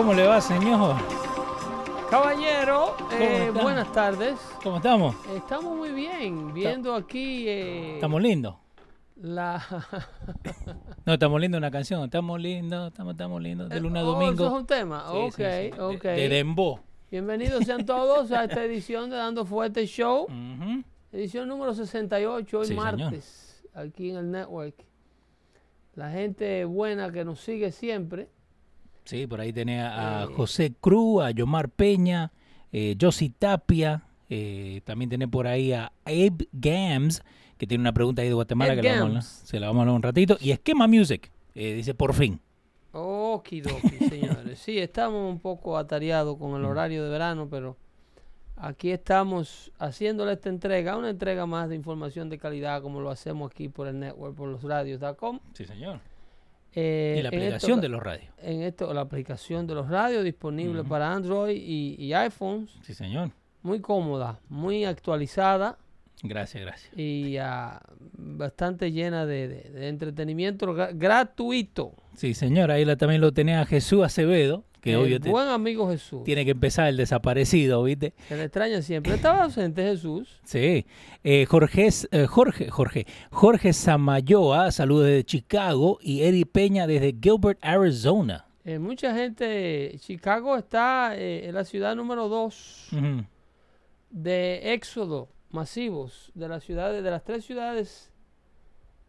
¿Cómo le va, señor? Caballero, eh, buenas tardes. ¿Cómo estamos? Estamos muy bien, viendo aquí eh, Estamos lindos. la... No, estamos lindos una canción. Estamos lindos, estamos, estamos lindos. De luna a Oh, domingo. eso es un tema. Sí, ok, sí, ok. De. Bienvenidos sean todos a esta edición de Dando Fuerte Show. Edición número 68, hoy señor. martes, aquí en el network. La gente buena que nos sigue siempre. Sí, por ahí tenés a Eh. José Cruz, a Yomar Peña, eh, Josie Tapia. eh, también tenés por ahí a Abe Gams, que tiene una pregunta ahí de Guatemala Abe que la vamos a se la vamos a hablar un ratito. Y Esquema Music, eh, dice por fin. Okidoki, señores. Sí, estamos un poco atareados con Mm. el horario de verano, pero aquí estamos haciéndole esta entrega, una entrega más de información de calidad, como lo hacemos aquí por el network, por los radios.com. Sí, señor. Eh, y la esto- aplicación de los radios. En esto, la aplicación de los radios disponible para Android y, y iPhones. Sí, señor. Muy cómoda, muy actualizada Gracias, gracias. y ah, bastante llena de, de- de entretenimiento gra- gratuito. Sí, señor. Ahí la, también lo tenés a Jesús Acevedo, que El obvio te- buen amigo Jesús. tiene que empezar el desaparecido, ¿viste? Se le extraña siempre. Estaba ausente Jesús. Sí. Eh, Jorge, eh, Jorge, Jorge, Jorge Samayoa, saludos desde Chicago, y Eddie Peña desde Gilbert, Arizona. Eh, mucha gente, Chicago está eh, en la ciudad número dos de éxodo masivos de las ciudades, de las tres ciudades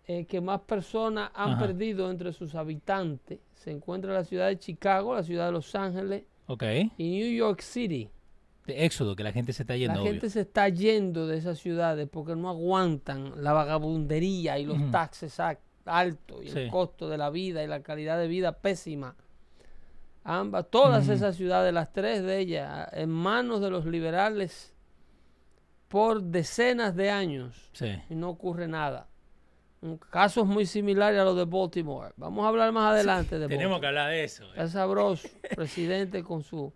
eh, que más personas han Ajá. perdido entre sus habitantes. Se encuentra la ciudad de Chicago, la ciudad de Los Ángeles y New York City. De éxodo, que la gente se está yendo. La obvio. gente se está yendo de esas ciudades porque no aguantan la vagabundería y los taxes altos y el costo de la vida y la calidad de vida pésima. Ambas, todas esas ciudades, las tres de ellas, en manos de los liberales por decenas de años Sí. y no ocurre nada. Un caso muy similar a lo de Baltimore. Vamos a hablar más adelante de Tenemos que Baltimore. hablar de eso. eh. Sabroso, presidente con su,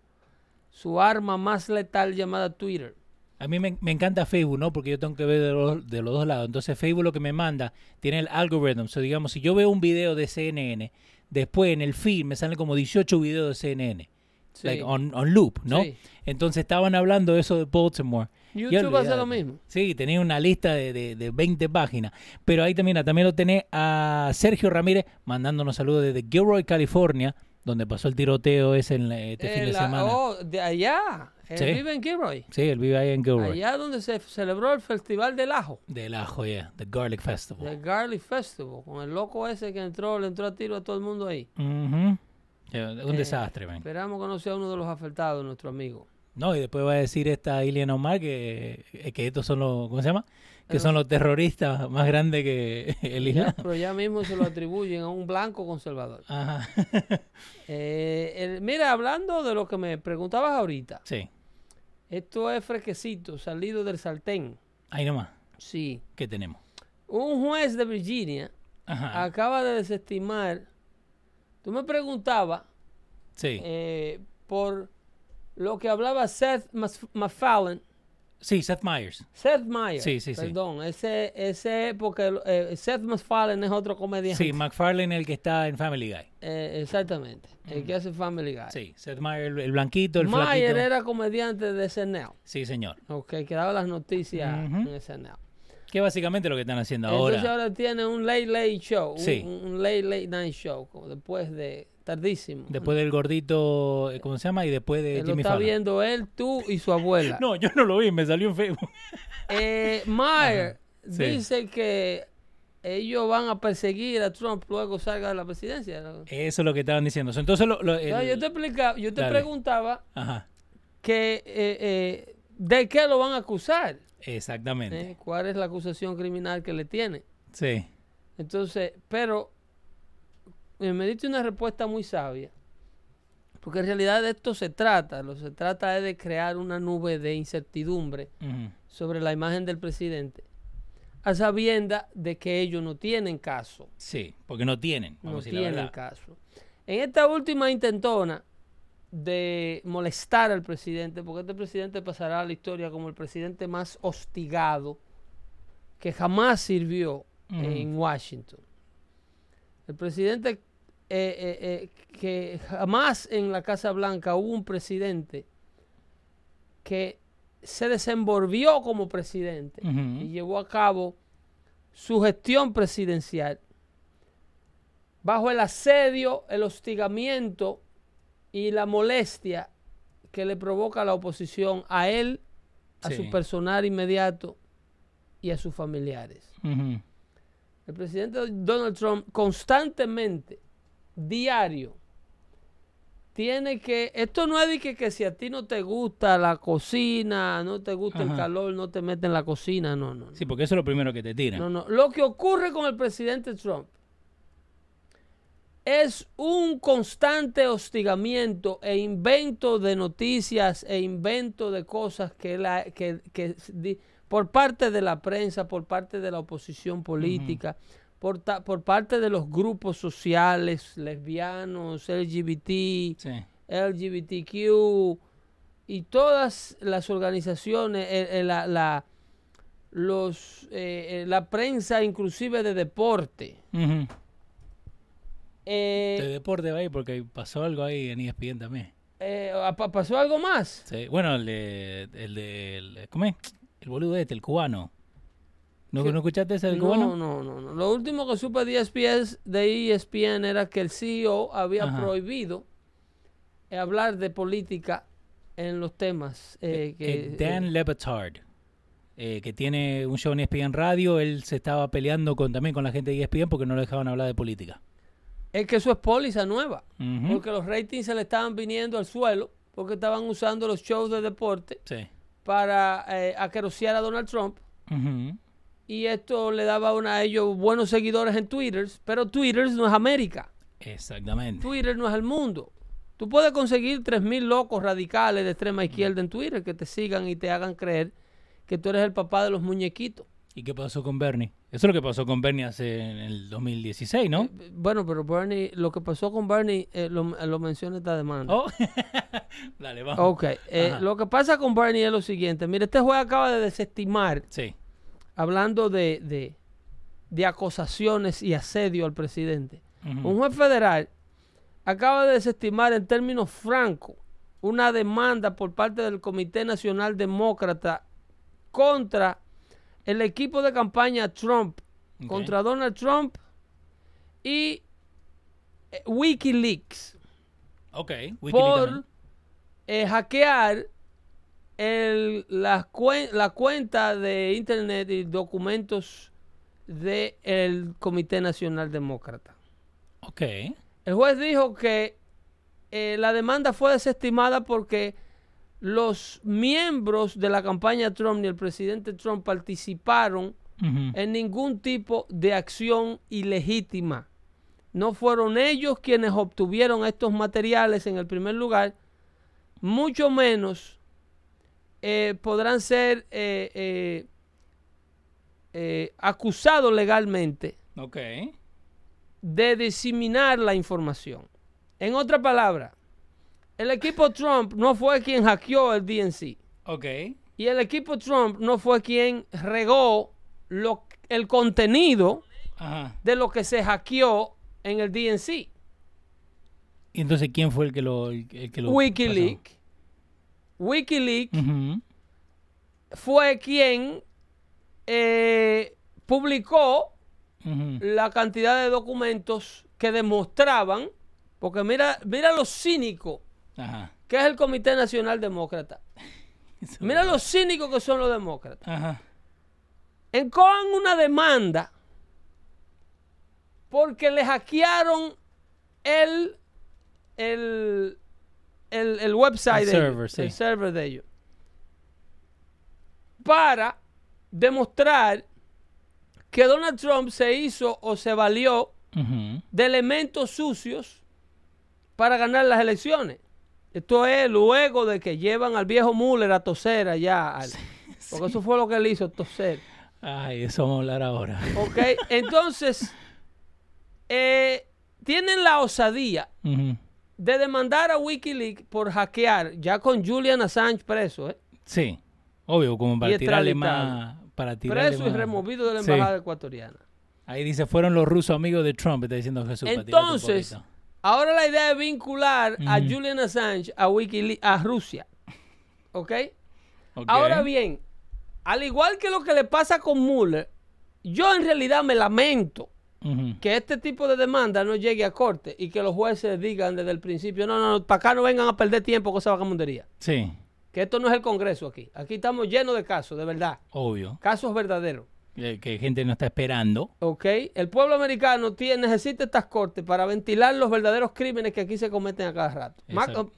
su arma más letal llamada Twitter. A mí me, me encanta Facebook, ¿no? Porque yo tengo que ver de los, de los dos lados. Entonces Facebook lo que me manda tiene el algoritmo. O sea, digamos, si yo veo un video de CNN, después en el feed me salen como 18 videos de CNN. Sí. Like on, on loop, ¿no? Sí. Entonces estaban hablando de eso de Baltimore. YouTube hace lo mismo. Sí, tenía una lista de, de, de 20 páginas. Pero ahí también, también lo tenés a Sergio Ramírez mandándonos saludos desde Gilroy, California, donde pasó el tiroteo ese en la- este fin Eh, de la- semana. oh, de allá. Él Sí. vive en Gilroy. Sí, él vive ahí en Gilroy. Allá donde se celebró el Festival del Ajo. Del ajo, yeah, the Garlic Festival. El Garlic Festival. Con el loco ese que entró, le entró a tiro a todo el mundo ahí. Yeah, un Eh, desastre, man. Esperamos que no sea uno de los afectados, nuestro amigo. No, y después va a decir esta Iliana Omar que, eh, que estos son los, ¿cómo se llama? Que son los terroristas más grandes que el Islam. pero ya mismo se lo atribuyen a un blanco conservador. Ajá. Eh, el- mira, hablando de lo que me preguntabas ahorita. sí, Esto es fresquecito, salido del sartén. ahí nomás. Sí. ¿Qué tenemos? Un juez de Virginia Ajá. acaba de desestimar. Tú me preguntabas sí. eh, por lo que hablaba Seth MacFarlane. sí, Seth Meyers. Seth Meyers. Sí, sí, sí. Perdón, ese, ese, porque eh, Seth MacFarlane es otro comediante. Sí, McFarlane el que está en Family Guy. Eh, exactamente. El que hace Family Guy. Sí, Seth Meyers, el, el blanquito, el flaquito. era comediante de SNL. Sí, señor. Ok, que daba las noticias Ujú. en SNL. Que básicamente lo que están haciendo ahora. Entonces ahora tiene un late late show. Sí. Un, un late late night show. como después de tardísimo. Después del gordito, eh, ¿cómo se llama? Y después de lo está Fallon. viendo él, tú y su abuela. No, yo no lo vi, me salió en Facebook. Eh, Mayer Sí. dice que ellos van a perseguir a Trump luego salga de la presidencia. Eso es lo que estaban diciendo. Entonces, lo, lo- el- No, yo te explicaba, yo te Dale. preguntaba Ajá, que eh, eh, de qué lo van a acusar, exactamente. cuál es la acusación criminal que le tiene. Sí. Entonces, pero me diste una respuesta muy sabia, porque en realidad de esto se trata, lo se trata es de crear una nube de incertidumbre sobre la imagen del presidente, a sabienda de que ellos no tienen caso, Sí, porque no tienen, no vamos a decir tienen caso. En esta última intentona de molestar al presidente, porque este presidente pasará a la historia como el presidente más hostigado que jamás sirvió en Washington. El presidente eh, eh, eh, que jamás en la Casa Blanca hubo un presidente que se desenvolvió como presidente y llevó a cabo su gestión presidencial bajo el asedio, el hostigamiento y la molestia que le provoca la oposición a él, a Sí. su personal inmediato y a sus familiares. El presidente Donald Trump constantemente, diario, tiene que, esto no es de que, que si a ti no te gusta la cocina, no te gusta el calor, no te metes en la cocina, no, no. no. Sí, porque eso es lo primero que te tiran. No, no. Lo que ocurre con el presidente Trump es un constante hostigamiento e invento de noticias e invento de cosas que, la, que, que por parte de la prensa, por parte de la oposición política, por, ta- por parte de los grupos sociales, lesbianos, LGBT, Sí. LGBTQ y todas las organizaciones, eh, eh, la, la- los, eh, eh, la prensa inclusive de deporte. Eh, De deporte va ahí porque pasó algo ahí en ESPN también. eh, pa- ¿Pasó algo más? Sí. Bueno, el de, el de, el- ¿cómo es? El boludo este, el cubano. ¿No. ¿no escuchaste ese del No, cubano? no, no, no. Lo último que supe de ESPN, de ESPN era que el CEO había Ajá. prohibido eh, hablar de política en los temas. eh, que, Eh, Dan eh, eh, que tiene un show en ESPN Radio, él se estaba peleando con, también con la gente de ESPN porque no le dejaban hablar de política. es que eso es póliza nueva. Porque los ratings se le estaban viniendo al suelo porque estaban usando los shows de deporte Sí. Para eh, a Donald Trump. Y esto le daba una- a ellos buenos seguidores en Twitter, pero Twitter no es América. Exactamente. Twitter no es el mundo. Tú puedes conseguir 3.000 locos radicales de extrema izquierda en Twitter que te sigan y te hagan creer que tú eres el papá de los muñequitos. ¿Y qué pasó con Bernie? Eso es lo que pasó con Bernie hace en el 2016, ¿no? Eh, Bueno, pero Bernie, lo que pasó con Bernie eh, lo, lo menciona esta demanda. Oh. Dale, vamos. Ok, eh, lo que pasa con Bernie es lo siguiente. Mire, este juez acaba de desestimar, Sí. hablando de, de, de acusaciones y asedio al presidente. Un juez federal acaba de desestimar en términos francos una demanda por parte del Comité Nacional Demócrata contra el equipo de campaña Trump, contra Donald Trump y eh, Wikileaks Ok. Wikileaks por eh, hackear el- la, cuen- la cuenta de internet y documentos del Comité Nacional Demócrata. Ok. El juez dijo que eh, la demanda fue desestimada porque los miembros de la campaña Trump ni el presidente Trump participaron en ningún tipo de acción ilegítima. No fueron ellos quienes obtuvieron estos materiales en el primer lugar, mucho menos eh, podrán ser eh, eh, acusados legalmente de diseminar la información. En otra palabra, el equipo Trump no fue quien hackeó el DNC Ok. y el equipo Trump no fue quien regó lo- el contenido Ajá. de lo que se hackeó en el DNC. ¿Y entonces quién fue el que lo, el que lo Wikileaks. Wikileaks fue quien eh, publicó la cantidad de documentos que demostraban, Porque mira, mira lo cínico Ajá. que es el Comité Nacional Demócrata. Mira lo cínicos que son los demócratas. Ajá. Encojan una demanda porque le hackearon el, el, el, el website El de server, ellos, sí. el server de ellos. Para demostrar que Donald Trump se hizo o se valió de elementos sucios para ganar las elecciones. Esto es luego de que llevan al viejo Mueller a toser allá. al- porque eso fue lo que él hizo, toser. Ay, eso vamos a hablar ahora. ¿Ok? Entonces, eh, tienen la osadía de demandar a Wikileaks por hackear, ya con Julian Assange preso, ¿eh? Sí, obvio, como para tirarle más. Para tirarle preso y removido de la Sí. embajada ecuatoriana. Ahí dice, fueron los rusos amigos de Trump, está diciendo Jesús. Entonces. Ahora la idea es vincular a. Julian Assange a Wikileaks, a Rusia. ¿Ok? Ok. Ahora bien, al igual que lo que le pasa con Mueller, yo en realidad me lamento que este tipo de demanda no llegue a corte y que los jueces digan desde el principio, no, no, no, para acá no vengan a perder tiempo con esa vagamundería. Sí, Que esto no es el Congreso aquí. Aquí estamos llenos de casos, de verdad. obvio. Casos verdaderos. Eh, Que gente no está esperando. ¿Ok? El pueblo americano tiene, necesita estas cortes para ventilar los verdaderos crímenes que aquí se cometen a cada rato. Exacto.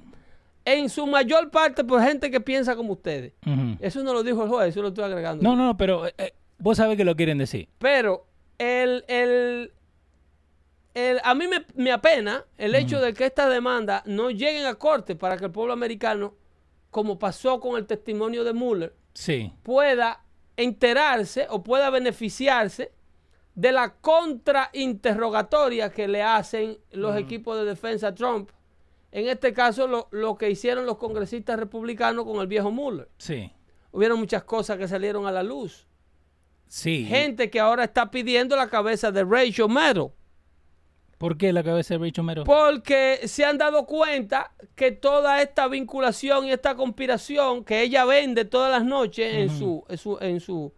En su mayor parte por gente que piensa como ustedes. Eso no lo dijo el juez, eso lo estoy agregando. No, no, pero eh, eh, vos sabés que lo quieren decir. Pero el, el, el- a mí me, me apena el hecho de que estas demandas no lleguen a corte para que el pueblo americano, como pasó con el testimonio de Mueller, Sí, pueda enterarse o pueda beneficiarse de la contrainterrogatoria que le hacen los equipos de defensa a Trump. En este caso, lo, lo que hicieron los congresistas republicanos con el viejo Mueller. sí, Hubieron muchas cosas que salieron a la luz. sí. Gente que ahora está pidiendo la cabeza de Rachel Maddow. ¿Por qué la cabeza de Rachel Maddow? Porque se han dado cuenta que toda esta vinculación y esta conspiración que ella vende todas las noches en su, en su, en su,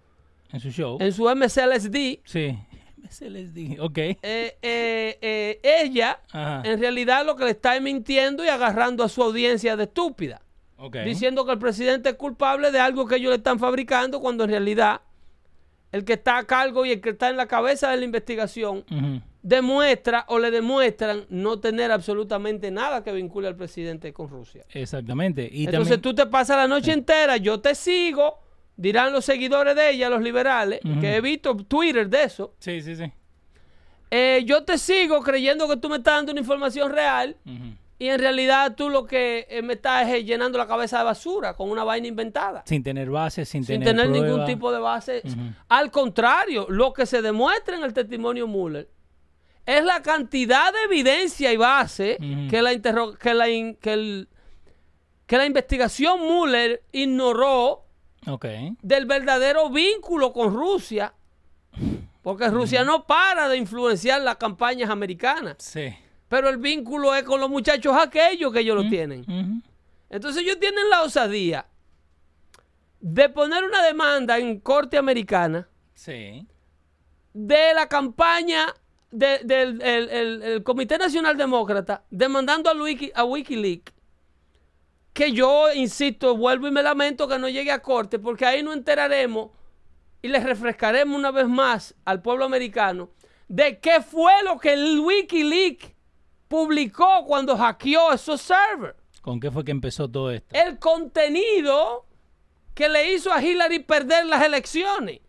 En su show. en su MSLSD, Sí. MSLSD, ok. eh, eh, eh, ella Ajá. en realidad lo que le está es mintiendo y agarrando a su audiencia de estúpida, Ok. diciendo que el presidente es culpable de algo que ellos le están fabricando cuando en realidad el que está a cargo y el que está en la cabeza de la investigación Ujú. Demuestra o le demuestran no tener absolutamente nada que vincule al presidente con Rusia. Exactamente. Y Entonces también, tú te pasas la noche entera, yo te sigo, dirán los seguidores de ella, los liberales, que he visto Twitter de eso. Sí, sí, sí. Eh, yo te sigo creyendo que tú me estás dando una información real y en realidad tú lo que eh, me estás es, eh, llenando la cabeza de basura con una vaina inventada. Sin tener base, sin, Sin tener, tener ningún tipo de base. Al contrario, lo que se demuestra en el testimonio Mueller es la cantidad de evidencia y base que, la interro- que, la que, el- que la investigación Mueller ignoró del verdadero vínculo con Rusia. Porque Rusia no para de influenciar las campañas americanas. Sí. Pero el vínculo es con los muchachos aquellos que ellos lo tienen. Entonces ellos tienen la osadía de poner una demanda en corte americana Sí. de la campaña de- del el- el- el Comité Nacional Demócrata demandando a, Wiki- a Wikileaks que yo, insisto, vuelvo y me lamento que no llegue a corte porque ahí no enteraremos y les refrescaremos una vez más al pueblo americano de qué fue lo que el Wikileaks publicó cuando hackeó esos servers. ¿Con qué fue que empezó todo esto? El contenido que le hizo a Hillary perder las elecciones.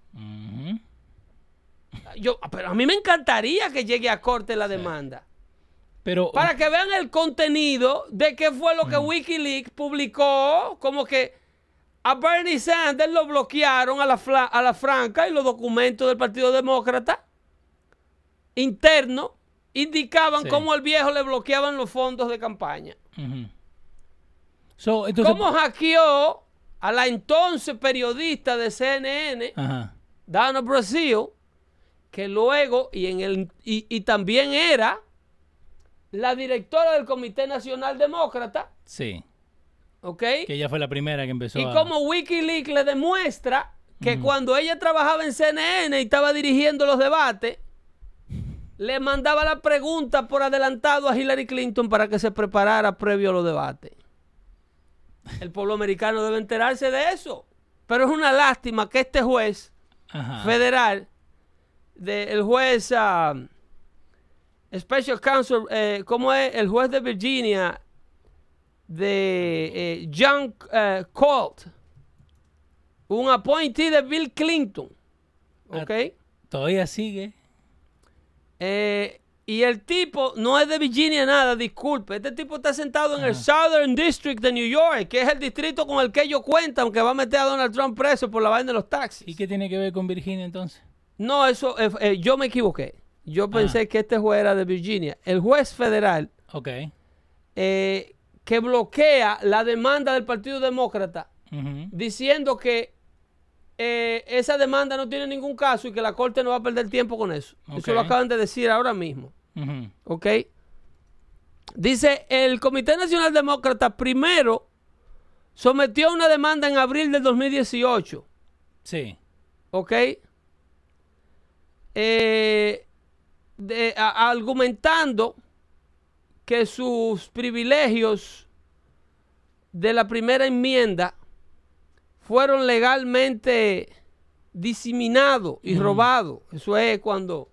Yo, pero a mí me encantaría que llegue a corte la demanda. Pero, Para que vean el contenido de qué fue lo que Wikileaks publicó, como que a Bernie Sanders lo bloquearon a la, a la franca y los documentos del Partido Demócrata internos indicaban Sí. cómo el viejo le bloqueaban los fondos de campaña. Ujú. So, entonces, Cómo hackeó a la entonces periodista de CNN, Ajá. Dana Brasil, que luego, y, en el, y, y también era la directora del Comité Nacional Demócrata, Sí. ¿ok? Que ella fue la primera que empezó Y a... como Wikileaks le demuestra que cuando ella trabajaba en CNN y estaba dirigiendo los debates, le mandaba la pregunta por adelantado a Hillary Clinton para que se preparara previo a los debates. El pueblo americano debe enterarse de eso. Pero es una lástima que este juez Ajá. federal, de, el juez ah, Special Counsel, eh, ¿cómo es? El juez de Virginia, de eh, John eh, Colt, un appointee de Bill Clinton, ¿ok? Todavía sigue. Eh, y el tipo no es de Virginia nada, disculpe. Este tipo está sentado en el Southern District de New York, que es el distrito con el que ellos cuentan que va a meter a Donald Trump preso por la vaina de los taxis. ¿Y qué tiene que ver con Virginia entonces? No, eso, eh, eh, yo me equivoqué. Yo Ah. pensé que este juez era de Virginia. El juez federal Ok. eh, que bloquea la demanda del Partido Demócrata diciendo que esa demanda no tiene ningún caso y que la corte no va a perder tiempo con eso. Eso lo acaban de decir ahora mismo. Ujú. ¿Ok? Dice, el Comité Nacional Demócrata primero sometió una demanda en abril del 2018. Sí. ¿Ok? Eh, de- a- argumentando que sus privilegios de la primera enmienda fueron legalmente diseminados y robados. Eso es cuando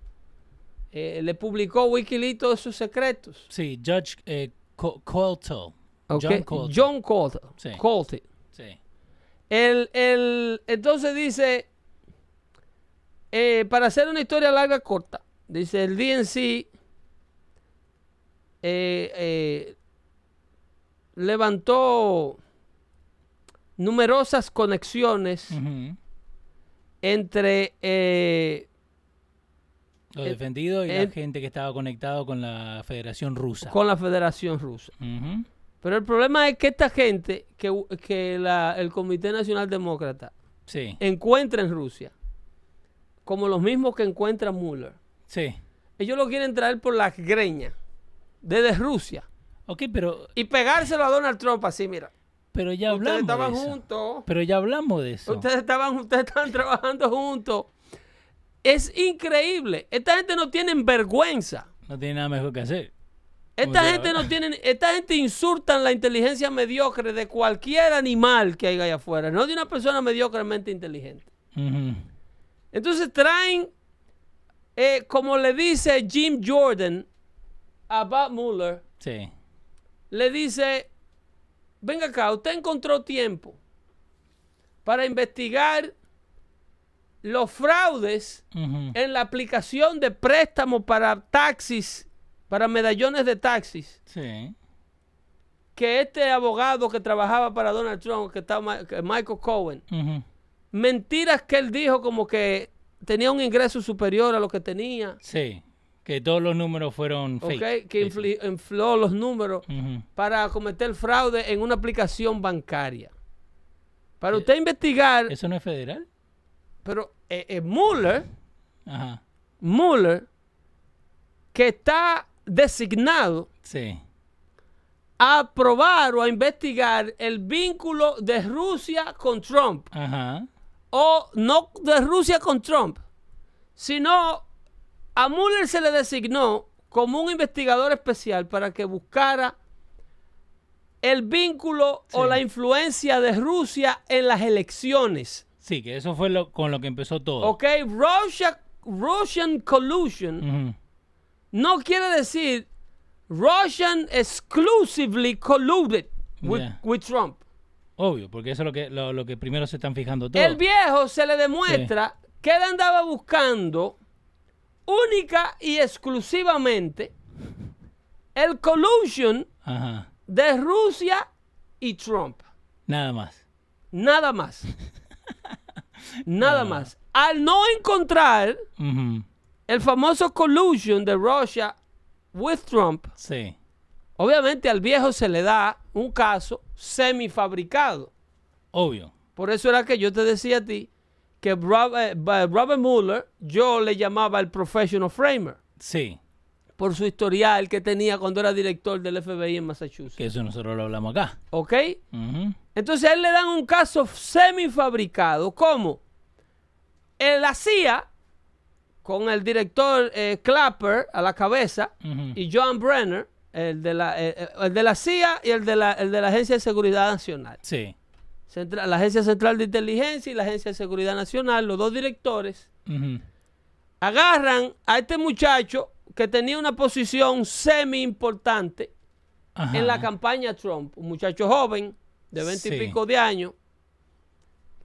eh, le publicó Wikileaks todos sus secretos. Sí, Judge eh, Co- Colto. ¿ok? John Colton. John Colton. Sí. Colton. Sí. El, el- entonces dice, eh, para hacer una historia larga corta, dice el DNC eh, eh, levantó numerosas conexiones entre eh, Los defendidos y la gente que estaba conectado con la Federación Rusa. con la Federación Rusa. Pero el problema es que esta gente que, que la- el Comité Nacional Demócrata Sí, encuentra en Rusia, como los mismos que encuentra Mueller, sí. ellos lo quieren traer por las greñas desde Rusia Ok, pero, y pegárselo a Donald Trump así, mira. pero ya Ustedes hablamos estaban de eso. juntos. Pero ya hablamos de eso. Ustedes estaban, ustedes estaban trabajando juntos. Es increíble. Esta gente no tiene vergüenza. No tiene nada mejor que hacer. Esta gente te- no tiene, esta gente insultan la inteligencia mediocre de cualquier animal que haya allá afuera, no de una persona mediocremente inteligente. Entonces traen, eh, como le dice Jim Jordan a Bob Mueller, Sí. le dice, venga acá, usted encontró tiempo para investigar los fraudes en la aplicación de préstamos para taxis, para medallones de taxis, Sí. que este abogado que trabajaba para Donald Trump, que que Michael Cohen. Mentiras que él dijo como que tenía un ingreso superior a lo que tenía, Sí. Que todos los números fueron fake. que infló los números para cometer fraude en una aplicación bancaria. Para usted investigar, ¿Eso no es federal? pero eh, eh, Mueller, Ajá. Mueller, que está designado Sí. a probar o a investigar el vínculo de Rusia con Trump, Ajá. O no de Rusia con Trump, sino a Mueller se le designó como un investigador especial para que buscara el vínculo o la influencia de Rusia en las elecciones. Sí, que eso fue lo, con lo que empezó todo. ¿Ok? Russia, Russian collusion no quiere decir Russian exclusively colluded with, Yeah. with Trump. Obvio, porque eso es lo que, lo, lo que primero se están fijando todos. El viejo se le demuestra que él andaba buscando única y exclusivamente el collusion Ajá. de Rusia y Trump. Nada más. Nada más. Nada más. Al no encontrar el famoso collusion de Russia with Trump, Sí. obviamente al viejo se le da un caso semifabricado. Obvio. Por eso era que yo te decía a ti que eh, Robert Mueller yo le llamaba el professional framer Sí. por su historial que tenía cuando era director del FBI en Massachusetts. Que eso nosotros lo hablamos acá. ¿Ok? Entonces a él le dan un caso semifabricado. ¿Cómo? Él hacía con el director eh, Clapper a la cabeza y John Brenner, el de la, eh, eh, el de la CIA y el de la, el de la Agencia de Seguridad Nacional. Sí. Central- la Agencia Central de Inteligencia y la Agencia de Seguridad Nacional, los dos directores, agarran a este muchacho que tenía una posición semi importante Ajá. en la campaña Trump, un muchacho joven de 20 Sí. y pico de años,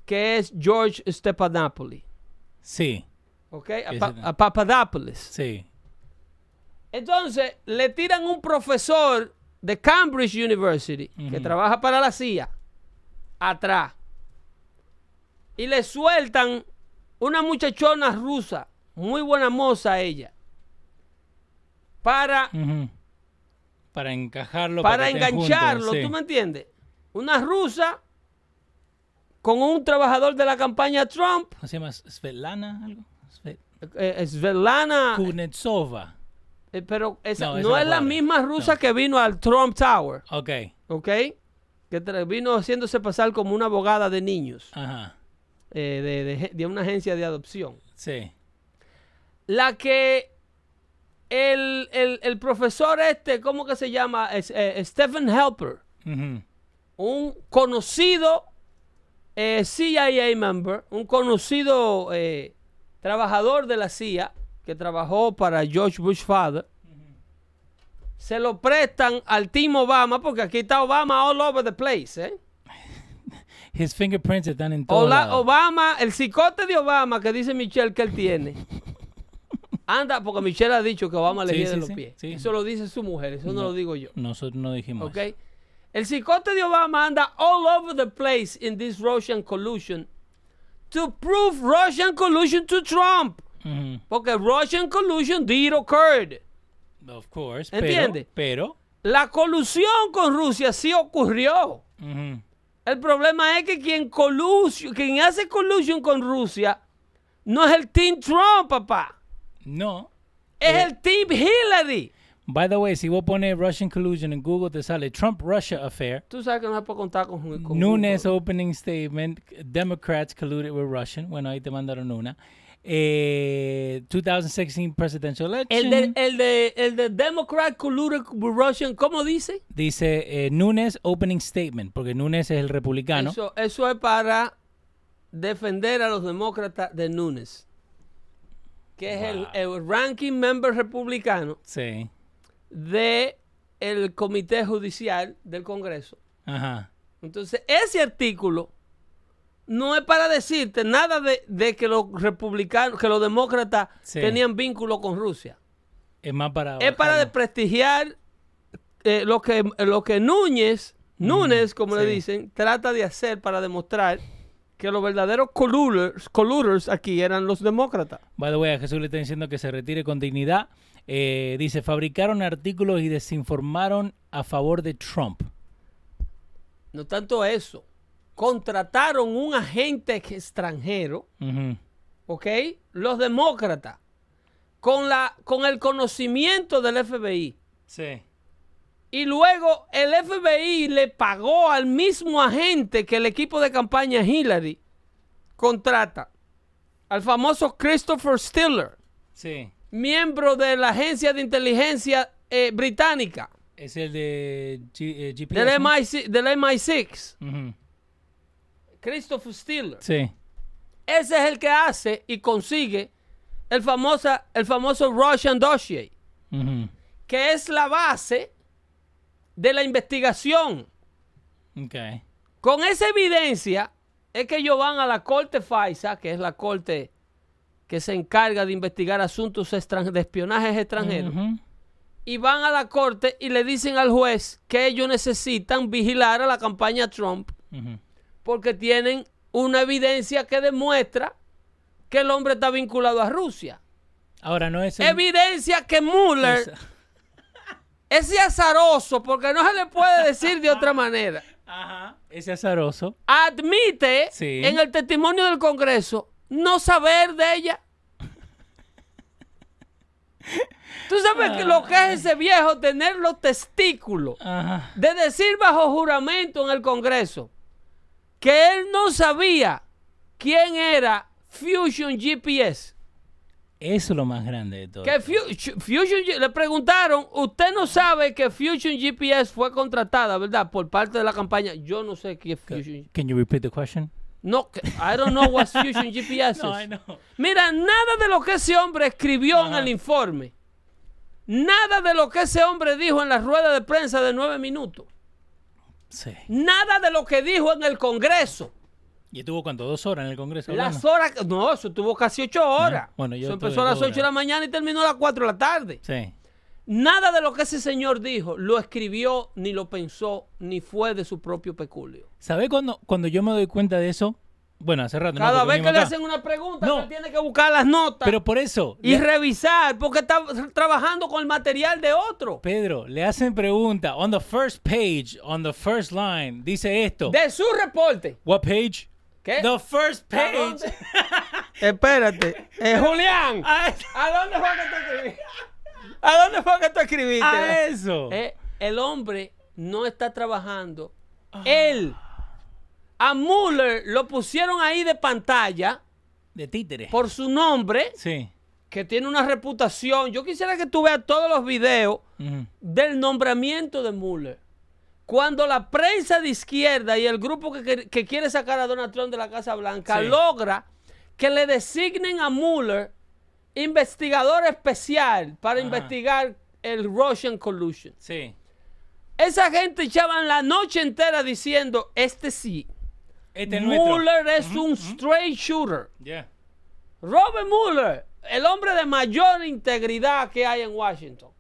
que es George Stephanopoulos, Sí, ¿ok? A, Pa- a Papadopoulos. sí. Entonces, le tiran un profesor de Cambridge University, que trabaja para la CIA, atrás. Y le sueltan una muchachona rusa, muy buena moza ella, para. Para encajarlo. para engancharlo, juntos, sí. ¿tú me entiendes? Una rusa con un trabajador de la campaña Trump, ¿Cómo se llama? ¿Svetlana? ¿Algo? Sve- eh, Svetlana, Kuznetsova. Eh, pero esa, No, no, esa no es la misma rusa No. que vino al Trump Tower. Ok. ¿ok? Que vino haciéndose pasar como una abogada de niños Ajá. eh, de, de- de una agencia de adopción. Sí. La que el, el- el profesor este, ¿cómo que se llama? Es, eh, Stephen Helper, Ujú. un conocido eh, CIA member, un conocido eh, trabajador de la CIA que trabajó para George Bush Father. Se lo prestan al Team Obama, porque aquí está Obama all over the place, ¿eh? His fingerprints están en todo Hola, lado. Obama, el cicote de Obama que dice Michelle que él tiene. Anda, porque Michelle ha dicho que Obama le Sí, sí, los sí, pies. Eso lo dice su mujer, eso no, No. lo digo yo. Nosotros no dijimos. ¿Ok? El cicote de Obama anda all over the place in this Russian collusion to prove Russian collusion to Trump. Porque Russian collusion did occurred. Of course. ¿Entiende? Pero. La colusión con Rusia sí ocurrió. pero. El problema es que quien, colusio- quien hace collusion con Rusia no es el Team Trump, papá. No. Es Eh, el Team Hillary. By the way, si vos pones Russian collusion en Google, te sale Trump-Russia affair. Tú sabes que no se puede contar con, con Nunes Google. opening statement. Democrats colluded with Russian. Bueno, ahí te mandaron una. Eh, 2016 presidential election. El de, el, de, el de Democrat colluded with Russian, ¿cómo dice? Dice eh, Nunes opening statement, porque Nunes es el republicano. Eso, eso es para defender a los demócratas de Nunes, que es el, el ranking member republicano Sí. de el comité judicial del Congreso. Ajá. Entonces, ese artículo no es para decirte nada de, de que los republicanos, que los demócratas Sí. tenían vínculo con Rusia. Es más para. Es para bajarlo. desprestigiar eh, lo, que, lo que Núñez, Núñez, como le dicen, trata de hacer para demostrar que los verdaderos colluders, colluders aquí eran los demócratas. By the way, a Jesús le está diciendo que se retire con dignidad. Eh, dice, fabricaron artículos y desinformaron a favor de Trump. No tanto eso. Contrataron un agente extranjero. ¿ok? Los demócratas, con, la, con el conocimiento del FBI. Sí. Y luego el FBI le pagó al mismo agente que el equipo de campaña Hillary contrata, al famoso Christopher Stiller, Sí. miembro de la agencia de inteligencia eh, británica, Es el de G- eh, GPS. del, ¿no? MI6, del MI6, Ujú. Christopher Stiller. Sí. Ese es el que hace y consigue el, famosa, el famoso Russian Dossier. Que es la base de la investigación. Ok. Con esa evidencia es que ellos van a la corte FISA, que es la corte que se encarga de investigar asuntos de espionajes extranjeros, y van a la corte y le dicen al juez que ellos necesitan vigilar a la campaña Trump. Porque tienen una evidencia que demuestra que el hombre está vinculado a Rusia. Ahora no es el... Evidencia que Mueller es- ese azaroso, porque no se le puede decir de otra manera, Ajá. Ese azaroso. admite Sí. en el testimonio del Congreso no saber de ella. Tú sabes que lo que es ese viejo tener los testículos Ajá. de decir bajo juramento en el Congreso que él no sabía quién era Fusion GPS. Eso es lo más grande de todo. Que Fu- Fusion le preguntaron, usted no sabe que Fusion GPS fue contratada, ¿verdad? Por parte de la campaña. Yo no sé qué es Fusion. Can you repeat the question? No, I don't know what Fusion GPS No, is. I know. Mira, nada de lo que ese hombre escribió en el informe, nada de lo que ese hombre dijo en la rueda de prensa de nueve minutos, Sí. nada de lo que dijo en el Congreso. ¿Y estuvo cuánto? ¿Dos horas en el Congreso? Las hablando? horas, no, eso tuvo casi ocho horas. bueno, yo eso empezó a las ocho de la mañana y terminó a las cuatro de la tarde. Sí. Nada de lo que ese señor dijo lo escribió, ni lo pensó, ni fue de su propio peculio. ¿Sabe cuando, cuando yo me doy cuenta de eso? Bueno, hace rato. no, Cada porque vez que le acá. hacen una pregunta, No. tiene que buscar las notas Pero por eso, y le- revisar, porque está trabajando con el material de otro. Pedro, le hacen pregunta. On the first page, on the first line, dice esto. De su reporte. What page? ¿Qué? The first ¿A page. Espérate. Eh, Julián, a, ¿a dónde fue que tú escribiste? ¿A dónde fue que tú escribiste? a eso. Eh, el hombre no está trabajando. Ah. Él, a Mueller lo pusieron ahí de pantalla De títere. por su nombre, Sí. que tiene una reputación. Yo quisiera que tú veas todos los videos del nombramiento de Mueller. Cuando la prensa de izquierda y el grupo que, que- que quiere sacar a Donald Trump de la Casa Blanca Sí. logra que le designen a Mueller investigador especial para Ajá. investigar el Russian collusion. Sí. Esa gente echaban la noche entera diciendo, este sí, este es Mueller es un straight shooter. Yeah. Robert Mueller, el hombre de mayor integridad que hay en Washington.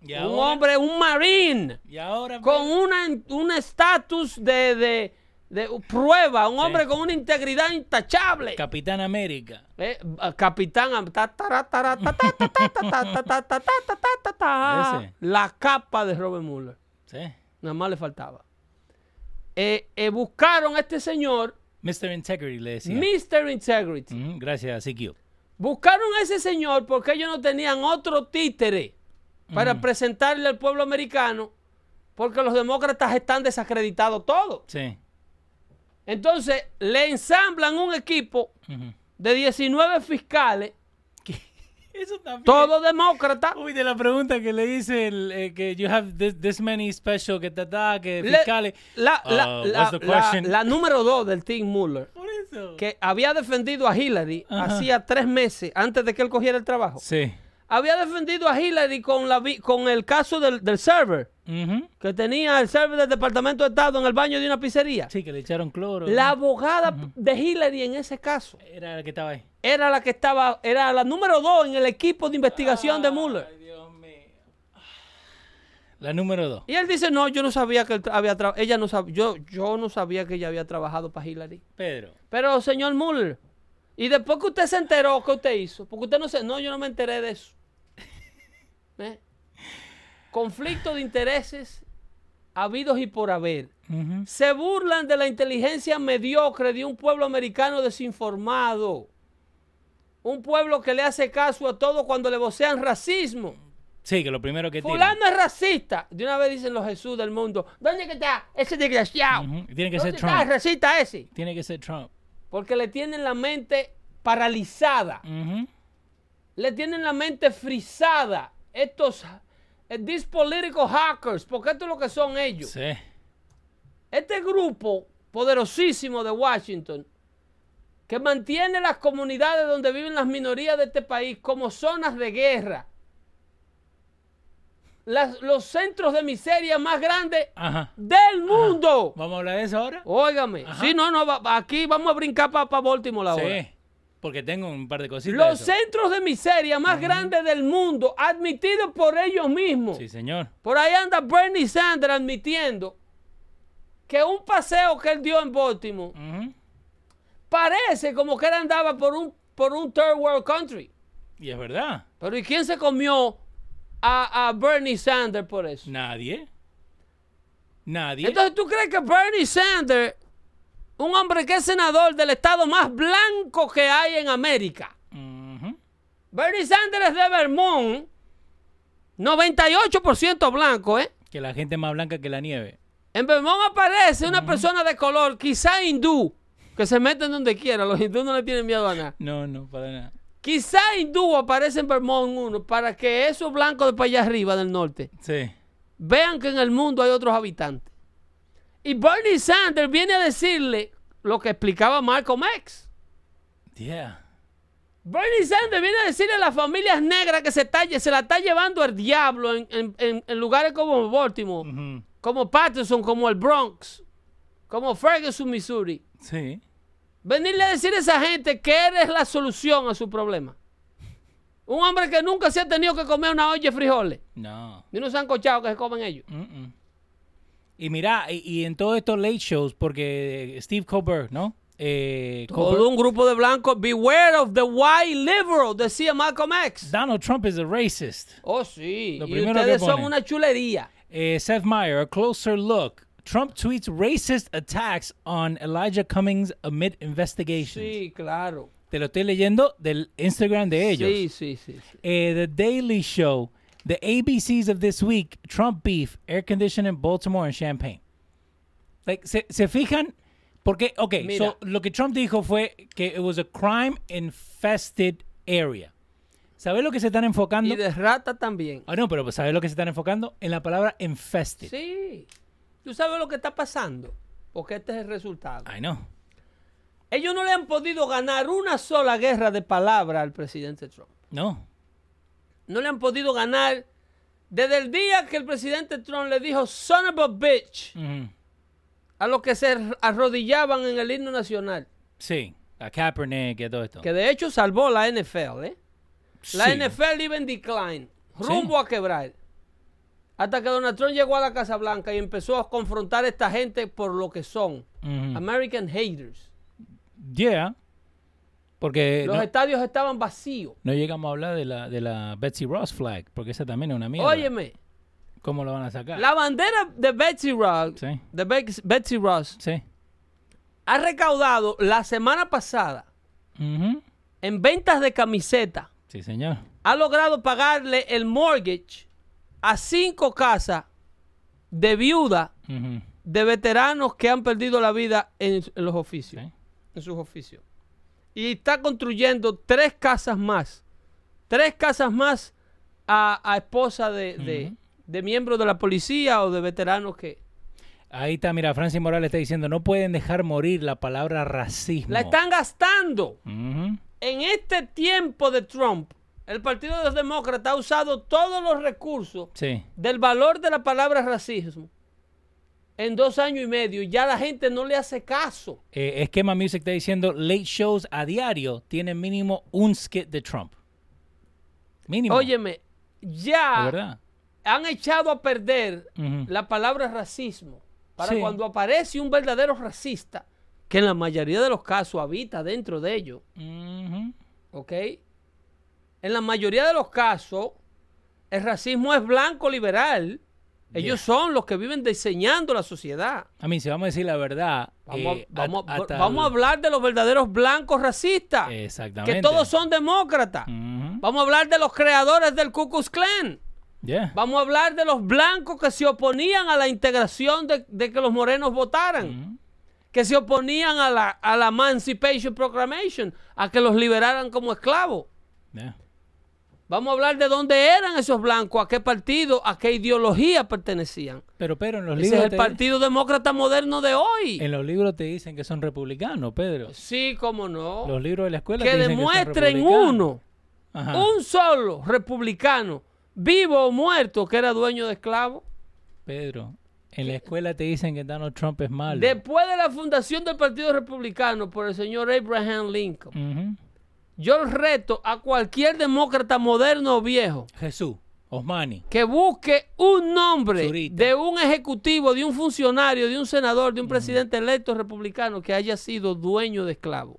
¿Y un hombre, un marine, ¿Y ahora, con un estatus de, de, de, prueba, un hombre con una integridad intachable. Capitán América. Eh, capitán La capa de Robert Mueller. Sí. Nada más le faltaba. Eh, eh, buscaron a este señor, Mr. Integrity le decía. Mr. Integrity. Ujú, Gracias, CQ. Buscaron a ese señor porque ellos no tenían otro títere para presentarle al pueblo americano porque los demócratas están desacreditados todos. Sí. Entonces le ensamblan un equipo de 19 fiscales, Eso también. todos demócratas. Uy, de la pregunta que le dice el, eh, que you have this, this many special que ta, que Le- fiscales. la, la- Uh, la- la- la número dos del Team Mueller, Por eso. que había defendido a Hillary hacía tres meses antes de que él cogiera el trabajo. Sí. Había defendido a Hillary con, la, con el caso del, del server, que tenía el server del Departamento de Estado en el baño de una pizzería. Sí, que le echaron cloro. La abogada de Hillary en ese caso Era la que estaba ahí. era la que estaba, era la número dos en el equipo de investigación de Mueller. Ay, Dios mío. La número dos. Y él dice, no, yo no sabía que él había trabajado, ella no sabía, yo, yo no sabía que ella había trabajado para Hillary. Pedro. Pero, señor Mueller, y después que usted se enteró, ¿qué usted hizo? Porque usted no se, no, yo no me enteré de eso. ¿Eh? Conflicto de intereses habidos y por haber. Se burlan de la inteligencia mediocre de un pueblo americano desinformado. Un pueblo que le hace caso a todo cuando le vocean racismo. Sí, que lo primero que tiene. Fulano es racista. De una vez dicen los Jesús del mundo. ¿Dónde que está ese desgraciado? Ujú. Y Tiene que ¿Dónde ser está el Trump. racista ese? Tiene que ser Trump. Porque le tienen la mente paralizada. Le tienen la mente frisada. Estos, eh, these political hackers, porque esto es lo que son ellos. Sí. Este grupo poderosísimo de Washington, que mantiene las comunidades donde viven las minorías de este país como zonas de guerra, las- los centros de miseria más grandes Ajá. del mundo. ¿Vamos a hablar de eso ahora? Óigame, Ajá. sí, no, no, aquí vamos a brincar para Baltimore ahora. Sí. Porque tengo un par de cositas. Los de centros de miseria más grandes del mundo, admitidos por ellos mismos. Sí, señor. Por ahí anda Bernie Sanders admitiendo que un paseo que él dio en Baltimore parece como que él andaba por un, por un third world country. Y es verdad. Pero ¿y quién se comió a, a Bernie Sanders por eso? Nadie. Nadie. Entonces, ¿tú crees que Bernie Sanders, un hombre que es senador del estado más blanco que hay en América. Bernie Sanders de Vermont, 98% blanco, ¿eh? Que la gente es más blanca que la nieve. En Vermont aparece una persona de color, quizá hindú, que se meten donde quiera. Los hindúes no le tienen miedo a nada. No, no, para nada. Quizá hindú aparece en Vermont uno para que esos blancos de para allá arriba del norte Sí. vean que en el mundo hay otros habitantes. Y Bernie Sanders viene a decirle lo que explicaba Malcolm X. Yeah. Bernie Sanders viene a decirle a las familias negras que se, está- se la está llevando el diablo en, en- en- en lugares como Baltimore, como Patterson, como el Bronx, como Ferguson, Missouri. Sí. Venirle a decir a esa gente que eres la solución a su problema. Un hombre que nunca se ha tenido que comer una olla de frijoles. No. Ni unos sancochados que se comen ellos. Mm-mm. Y mira, y, y en todos estos late shows, porque Steve Colbert, ¿no? Eh, Colbert- Todo un grupo de blancos. Beware of the white liberal, decía Malcolm X. Donald Trump is a racist. Oh, sí. Lo Y ustedes son una chulería. Eh, Seth Meyer, a closer look. Trump tweets racist attacks on Elijah Cummings amid investigations. Sí, claro. Te lo estoy leyendo del Instagram de ellos. Sí, sí, sí. sí. Eh, the Daily Show, the ABCs of this week, Trump beef, air conditioning in Baltimore and Champaign. Like, se, se fijan, porque, ok, Mira. so, lo que Trump dijo fue que it was a crime infested area. ¿Sabes lo que se están enfocando? Y de rata también. Ah, no, pero ¿sabes lo que se están enfocando? En la palabra infested. Sí. ¿Tú sabes lo que está pasando? Porque este es el resultado. I know. Ellos no le han podido ganar una sola guerra de palabra al presidente Trump. No. No le han podido ganar desde el día que el presidente Trump le dijo son of a bitch a los que se arrodillaban en el himno nacional. Sí. A Kaepernick y todo esto. Que de hecho salvó la NFL, ¿eh? La Sí. NFL iba en decline, rumbo a quebrar. Hasta que Donald Trump llegó a la Casa Blanca y empezó a confrontar a esta gente por lo que son. American haters. Yeah. Porque Los no, estadios estaban vacíos. no llegamos a hablar de la, de la Betsy Ross flag, porque esa también es una mierda. Óyeme, ¿Cómo lo van a sacar? la bandera de Betsy Ross, Sí. de Betsy Ross, Sí. ha recaudado la semana pasada en ventas de camiseta. Sí, señor. Ha logrado pagarle el mortgage a cinco casas de viuda de veteranos que han perdido la vida en, en los oficios, Sí. en sus oficios. Y está construyendo tres casas más, tres casas más a, a esposa de, de- miembros de la policía o de veteranos que Ahí está, mira, Francis Morales está diciendo, no pueden dejar morir la palabra racismo. la están gastando. En este tiempo de Trump, el Partido de los Demócratas ha usado todos los recursos Sí. del valor de la palabra racismo en dos años y medio. Ya la gente no le hace caso. Eh, Esquema Music está diciendo, late shows a diario tienen mínimo un skit de Trump. Mínimo. Óyeme, ya han echado a perder la palabra racismo para Sí. cuando aparece un verdadero racista, que en la mayoría de los casos habita dentro de ellos, Ujú. ¿ok? En la mayoría de los casos, el racismo es blanco liberal. Ellos son los que viven diseñando la sociedad. A mí, si vamos a decir la verdad, Vamos, eh, a, vamos, a- hasta vamos a el- hablar de los verdaderos blancos racistas, Exactamente. que todos son demócratas. Vamos a hablar de los creadores del Ku Klux Klan. Yeah. Vamos a hablar de los blancos que se oponían a la integración de, de que los morenos votaran, que se oponían a la, a la Emancipation Proclamation, a que los liberaran como esclavos. Yeah. Vamos a hablar de dónde eran esos blancos, a qué partido, a qué ideología pertenecían. Pero, Pedro, en los, Ese libros es el Partido Demócrata Moderno de hoy. en los libros te dicen que son republicanos, Pedro. Sí, cómo no. Los libros de la escuela que te dicen que son demuestren uno, Ajá. un solo republicano, vivo o muerto, que era dueño de esclavos. Pedro, en la escuela te dicen que Donald Trump es malo. Después de la fundación del Partido Republicano por el señor Abraham Lincoln. Yo reto a cualquier demócrata moderno o viejo Jesús, Osmani. que busque un nombre Zurita. de un ejecutivo, de un funcionario, de un senador, de un presidente electo republicano que haya sido dueño de esclavos.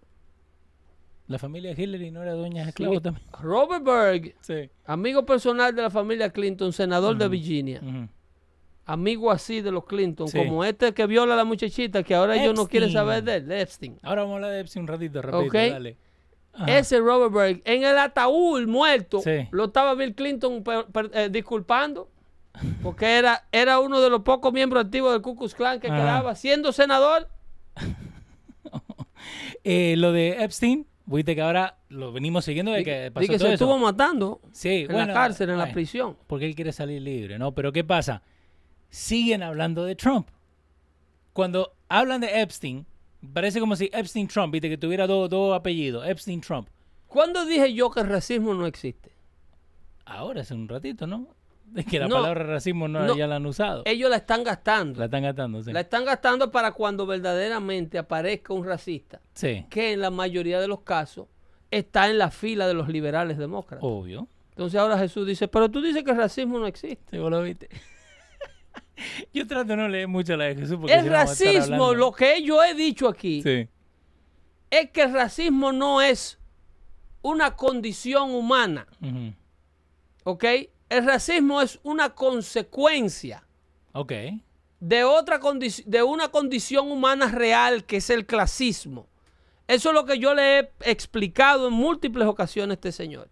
La familia Hillary no era dueña de esclavos también. Robert Berg, Sí. amigo personal de la familia Clinton, senador de Virginia, amigo así de los Clinton, Sí. como este que viola a la muchachita, que ahora ellos no quieren saber de él, Epstein. Ahora vamos a hablar de Epstein un ratito, rapidito, Ok. dale. Ajá. Ese Robert Berg, en el ataúd muerto, Sí. lo estaba Bill Clinton per- per- eh, disculpando, porque era, era uno de los pocos miembros activos del Ku Klux Klan que Ajá. quedaba siendo senador. Eh, lo de Epstein, Viste que ahora lo venimos siguiendo de que pasó que todo se eso. estuvo matando Sí, en bueno, la cárcel, en la prisión. Porque él quiere salir libre, ¿no? Pero ¿qué pasa? Siguen hablando de Trump. Cuando hablan de Epstein, parece como si Epstein Trump, viste, que tuviera dos dos apellidos, Epstein Trump. ¿Cuándo dije yo que el racismo no existe? Ahora hace un ratito, ¿no? Es que la No, palabra racismo no, no. ya la han usado. Ellos la están gastando. La están gastando, sí. La están gastando para cuando verdaderamente aparezca un racista, Sí, que en la mayoría de los casos está en la fila de los liberales demócratas. obvio. Entonces ahora Jesús dice, pero tú dices que el racismo no existe. Sí, vos lo viste. Yo trato de no leer mucho la de Jesús porque El si no racismo, lo que yo he dicho aquí, Sí, es que el racismo no es una condición humana. ¿ok? El racismo es una consecuencia ok. de, otra de una condición humana real que es el clasismo. Eso es lo que yo le he explicado en múltiples ocasiones a este señor.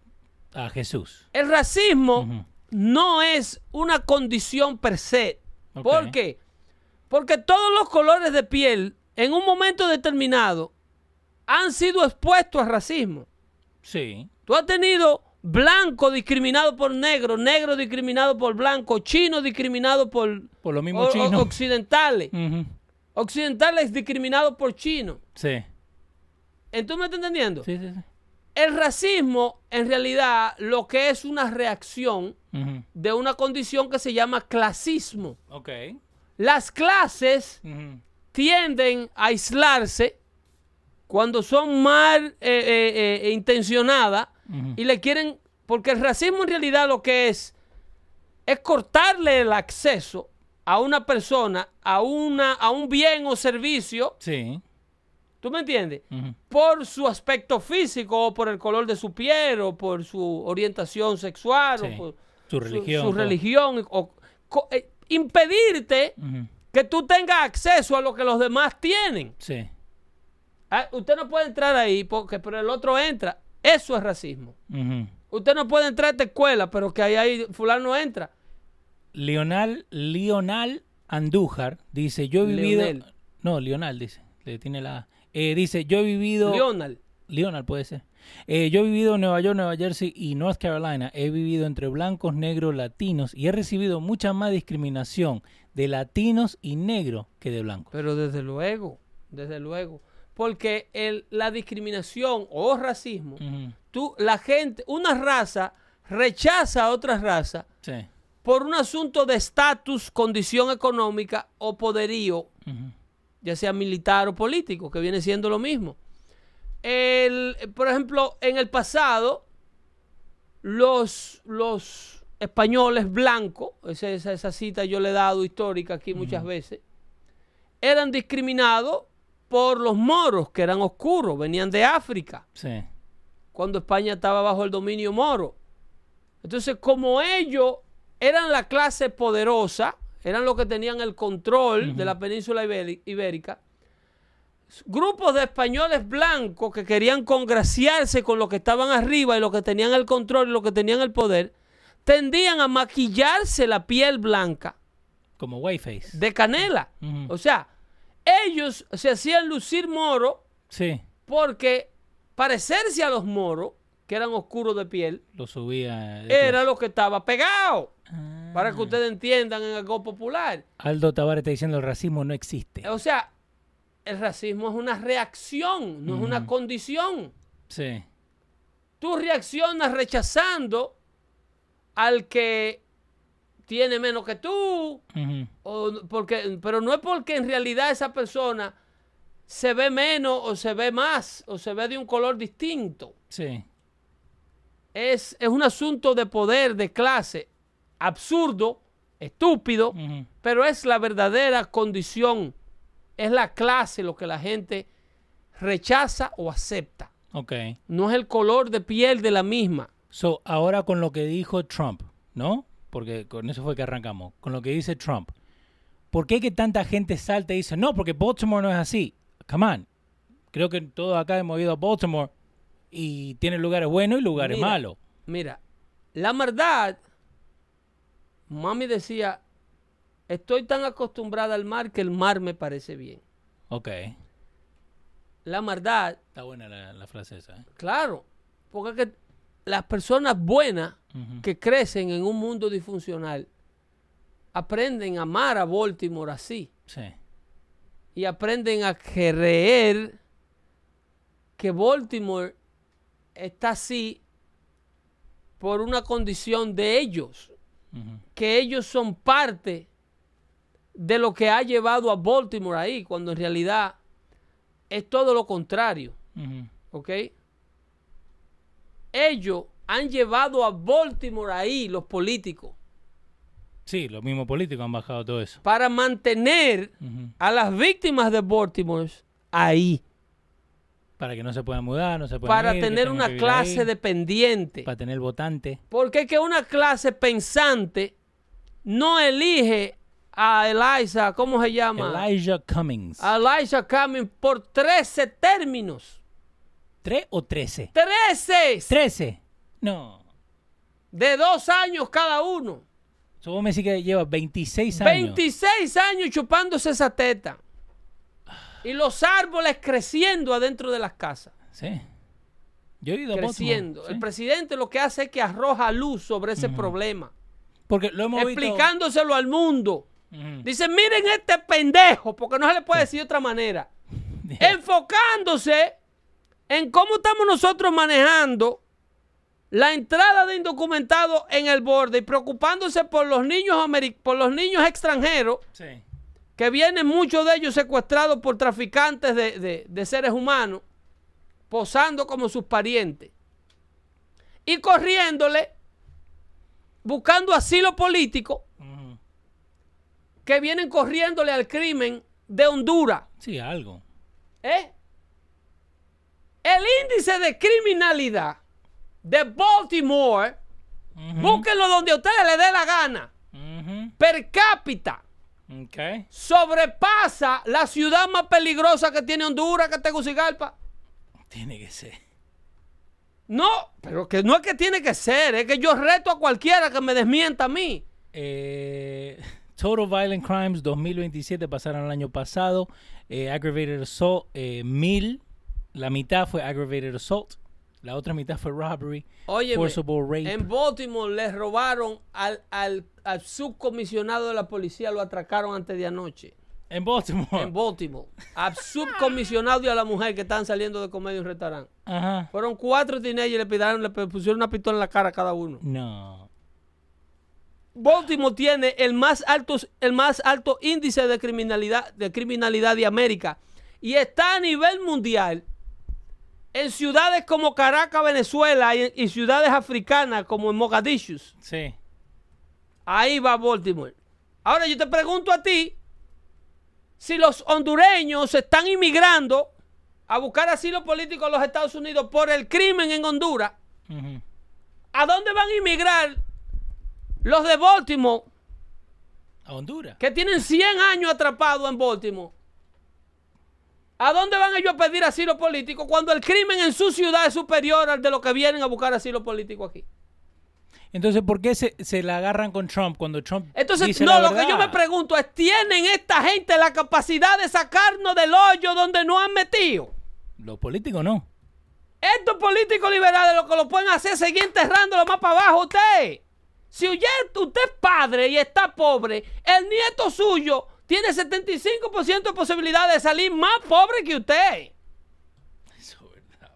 A Jesús. El racismo no es una condición per se. ¿Por qué? Porque todos los colores de piel en un momento determinado han sido expuestos al racismo. Sí, Tú has tenido blanco discriminado por negro, negro discriminado por blanco, chino discriminado por por lo mismo o- chino. occidentales, occidentales discriminados por chinos. Sí. ¿Tú me estás entendiendo? Sí, sí, sí. El racismo, en realidad, lo que es una reacción De una condición que se llama clasismo. Ok. Las clases tienden a aislarse cuando son mal eh, eh, eh, intencionadas Ujú. y le quieren, porque el racismo en realidad lo que es es cortarle el acceso a una persona, a, una, a un bien o servicio, Sí. ¿tú me entiendes? Por su aspecto físico, o por el color de su piel, o por su orientación sexual, Sí. o por Su religión. su todo. religión, o co- eh, impedirte que tú tengas acceso a lo que los demás tienen. Sí. Ah, usted no puede entrar ahí porque pero el otro entra. Eso es racismo. Usted no puede entrar a esta escuela, pero que ahí, ahí fulano entra. Lionel, Lionel Andújar dice, yo he vivido... Leonel. No, Lionel dice, le tiene la... Eh, dice, yo he vivido... Leonard. Lionel puede ser. Eh, yo he vivido en Nueva York, Nueva Jersey y North Carolina. He vivido entre blancos, negros, latinos y he recibido mucha más discriminación de latinos y negros que de blancos. Pero desde luego, desde luego. Porque el, la discriminación o racismo, tú, la gente, una raza rechaza a otra raza Sí. por un asunto de estatus, condición económica o poderío ya sea militar o político, que viene siendo lo mismo. El, por ejemplo, en el pasado, los, los españoles blancos, esa, esa, esa cita yo le he dado histórica aquí muchas veces, eran discriminados por los moros, que eran oscuros, venían de África, Sí. cuando España estaba bajo el dominio moro. Entonces, como ellos eran la clase poderosa, eran los que tenían el control de la península ibérica, grupos de españoles blancos que querían congraciarse con los que estaban arriba y los que tenían el control y los que tenían el poder, tendían a maquillarse la piel blanca Como Whiteface. de canela. O sea, ellos se hacían lucir moro Sí. porque parecerse a los moros, que eran oscuros de piel, Lo subía. de era lo que estaba pegado. Ah. Para que ustedes entiendan en algo popular. Aldo Tavares está diciendo el racismo no existe. O sea, el racismo es una reacción, no es una condición. Sí. Tú reaccionas rechazando al que tiene menos que tú, o porque, pero no es porque en realidad esa persona se ve menos o se ve más o se ve de un color distinto. Sí. Es, es un asunto de poder, de clase, absurdo, estúpido, pero es la verdadera condición, es la clase lo que la gente rechaza o acepta. Ok. No es el color de piel de la misma. So, ahora con lo que dijo Trump, ¿no? Porque con eso fue que arrancamos. Con lo que dice Trump. ¿Por qué que tanta gente salta y dice, no, porque Baltimore no es así? Come on. Creo que todos acá hemos ido a Baltimore y tiene lugares buenos y lugares Mira, malos. Mira, la maldad, mami decía, estoy tan acostumbrada al mar que el mar me parece bien. Ok. la maldad, Está buena la, la frase esa. ¿eh? claro, porque es que las personas buenas que crecen en un mundo disfuncional aprenden a amar a Baltimore así Sí. y aprenden a creer que Baltimore está así por una condición de ellos, que ellos son parte de lo que ha llevado a Baltimore ahí, cuando en realidad es todo lo contrario. ¿ok? Ellos han llevado a Baltimore ahí, los políticos, Sí, los mismos políticos han bajado todo eso. para mantener a las víctimas de Baltimore ahí, Para que no se puedan mudar, no se puedan para ir, tener una clase ahí, dependiente. Para tener votante. Porque es que una clase pensante no elige a Eliza, ¿cómo se llama? Elijah Cummings. A Eliza Cummings por 13 términos. ¿Tres o trece? 13 ¿Trece? No. de dos años cada uno. So, vos me decís que lleva 26 años. 26 años chupándose esa teta. Y los árboles creciendo adentro de las casas. Sí. Yo he ido Creciendo. sí. El presidente lo que hace es que arroja luz sobre ese problema. Porque lo hemos visto. Explicándoselo al mundo. Dice, miren este pendejo, porque no se le puede decir de otra manera. Enfocándose en cómo estamos nosotros manejando la entrada de indocumentados en el borde y preocupándose por los niños por los niños extranjeros, Sí. que vienen muchos de ellos secuestrados por traficantes de, de- de seres humanos, posando como sus parientes, y corriéndole, buscando asilo político. Que vienen corriéndole al crimen de Honduras. Sí, algo. ¿eh? El índice de criminalidad de Baltimore, Ujú. búsquenlo donde a ustedes le dé la gana, per cápita, sobrepasa la ciudad más peligrosa que tiene Honduras, que es Tegucigalpa. Tiene que ser. No, pero que no es que tiene que ser, es que yo reto a cualquiera que me desmienta a mí. Eh, Total Violent Crimes 2027 pasaron el año pasado. Eh, aggravated Assault, eh, 1000. La mitad fue Aggravated Assault. La otra mitad fue Robbery. Oye, Forcible rape. en Baltimore le robaron al, al- al subcomisionado de la policía, lo atracaron antes de anoche. En Baltimore. En Baltimore. Al subcomisionado y a la mujer que estaban saliendo de comer en un restaurante. Ajá. Fueron cuatro teenagers y le, pidieron, le pusieron una pistola en la cara a cada uno. No. Baltimore tiene el más alto, el más alto índice de criminalidad, de criminalidad de América. Y está a nivel mundial en ciudades como Caracas, Venezuela y, y ciudades africanas como en Mogadishu. Sí. Ahí va Baltimore. Ahora yo te pregunto a ti si los hondureños están inmigrando a buscar asilo político a los Estados Unidos por el crimen en Honduras. ¿A dónde van a inmigrar los de Baltimore A Honduras. que tienen 100 años atrapados en Baltimore? ¿A dónde van ellos a pedir asilo político cuando el crimen en su ciudad es superior al de los que vienen a buscar asilo político aquí? Entonces, ¿por qué se, se la agarran con Trump cuando Trump Entonces, dice no, la lo que yo me pregunto es, ¿tienen esta gente la capacidad de sacarnos del hoyo donde nos han metido? Los políticos no. Estos políticos liberales lo que lo pueden hacer es seguir enterrándolo más para abajo usted. Si usted, es padre y está pobre, el nieto suyo tiene 75% de posibilidad de salir más pobre que usted. Eso es verdad.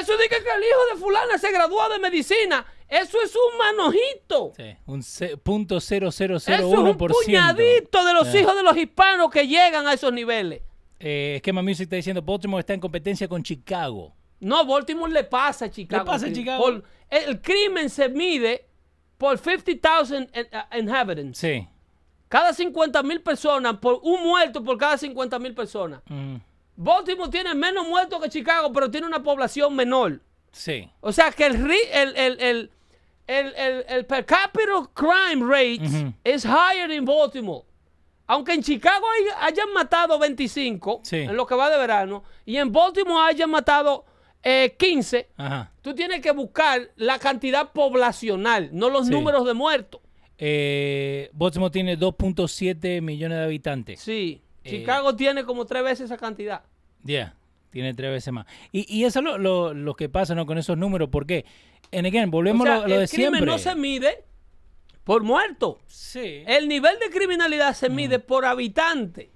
Eso dice que el hijo de fulana se graduó de medicina. Eso es un manojito. Sí, un punto cero cero Eso cero es uno un por ciento. puñadito de los Ya. hijos de los hispanos que llegan a esos niveles. Eh, Esquema Music está diciendo Baltimore está en competencia con Chicago. No, Baltimore le pasa a Chicago. Le pasa a. Chicago. Por- el, el crimen se mide por 50,000 in- uh, inhabitants. Sí. Cada 50 mil personas, por un muerto por cada 50 mil personas. Mm, Baltimore tiene menos muertos que Chicago, pero tiene una población menor. sí. O sea que el, per capita crime rate is higher in Baltimore. Aunque en Chicago hay- hayan matado 25 Sí. en lo que va de verano y en Baltimore hayan matado eh, 15, Ajá. tú tienes que buscar la cantidad poblacional, no los Sí. números de muertos. Eh, Baltimore tiene 2.7 millones de habitantes. Sí, Eh. Chicago tiene como tres veces esa cantidad. Yeah. Tiene tres veces más. Y, y eso es lo, lo, lo que pasa ¿no? con esos números. porque En again, volvemos O sea, a lo, lo el de crimen siempre. no se mide por muerto. Sí. El nivel de criminalidad se mide por habitante.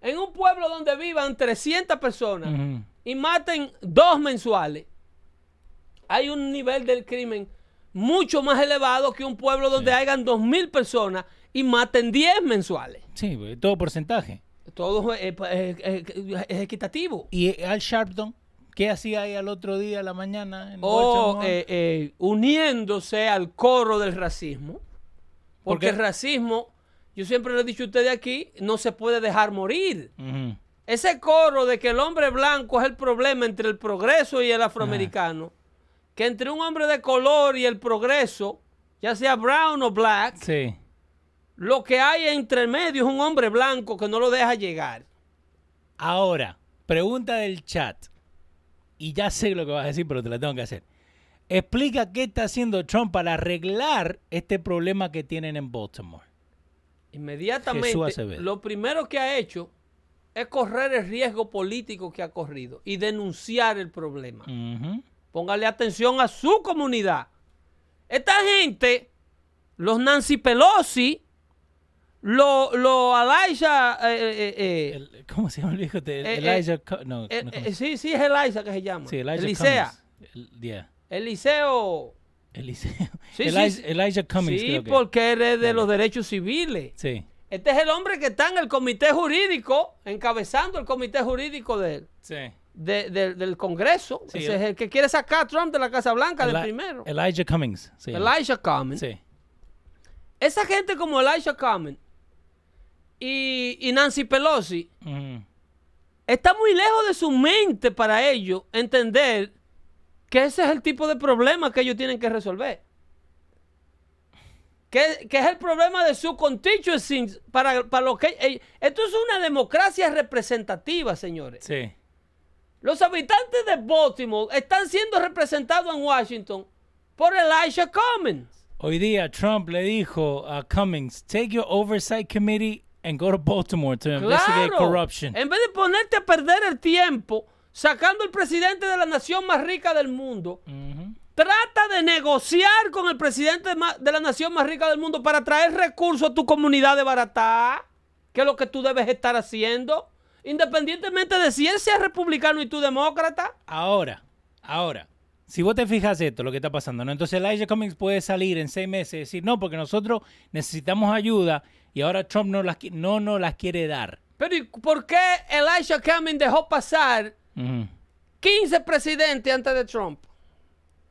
En un pueblo donde vivan 300 personas Ujú. Y maten dos mensuales, hay un nivel del crimen mucho más elevado que un pueblo donde hayan 2.000 personas y maten 10 mensuales. Sí, pues, todo porcentaje. Todo es, es- es- es equitativo. ¿Y Al Sharpton? ¿Qué hacía ahí al otro día, a la mañana? En O Baltimore? eh, eh, uniéndose al coro del racismo. ¿Por Porque el racismo, yo siempre lo he dicho a ustedes aquí, no se puede dejar morir. Ese coro de que el hombre blanco es el problema entre el progreso y el afroamericano, que entre un hombre de color y el progreso, ya sea brown o black, Sí. lo que hay entre medio es un hombre blanco que no lo deja llegar. Ahora, pregunta del chat. Y ya sé lo que vas a decir, pero te la tengo que hacer. Explica qué está haciendo Trump para arreglar este problema que tienen en Baltimore. Inmediatamente, lo primero que ha hecho es correr el riesgo político que ha corrido y denunciar el problema. Póngale atención a su comunidad. Esta gente, los Nancy Pelosi, los lo Elijah, eh, eh, eh, El- ¿Cómo se llama el viejo? El- Elijah. No, eh, no, ¿cómo eh, se- sí, sí, es Elijah que se llama. sí, Elijah Elisea. Yeah. Eliseo. Eliseo. Sí, Elijah, sí, Elijah Cummings, sí, creo que. porque eres de los derechos civiles. Sí, Este es el hombre que está en el comité jurídico, encabezando el comité jurídico de, sí. de- de- del Congreso. Sí, Ese es el que quiere sacar a Trump de la Casa Blanca de Eli- primero. Elijah Cummings. Sí. Elijah Cummings. Sí. Esa gente como Elijah Cummings y, y Nancy Pelosi está muy lejos de su mente para ellos entender que ese es el tipo de problema que ellos tienen que resolver. Que, que es el problema de su constituency para, para lo que... ell- Esto es una democracia representativa, señores. Sí. Los habitantes de Baltimore están siendo representados en Washington por Elijah Cummings. Hoy día Trump le dijo a Cummings, take your oversight committee and go to Baltimore to investigate corruption. En vez de ponerte a perder el tiempo sacando al presidente de la nación más rica del mundo. Trata de negociar con el presidente de la nación más rica del mundo para traer recursos a tu comunidad de Baratá, que es lo que tú debes estar haciendo, independientemente de si él sea republicano y tú demócrata. Ahora, ahora, si vos te fijas esto, lo que está pasando, ¿no? Entonces Elijah Cummings puede salir en seis meses y decir, no, porque nosotros necesitamos ayuda y ahora Trump no, las, no nos las quiere dar. Pero ¿y por qué Elijah Cummings dejó pasar Ujú. 15 presidentes antes de Trump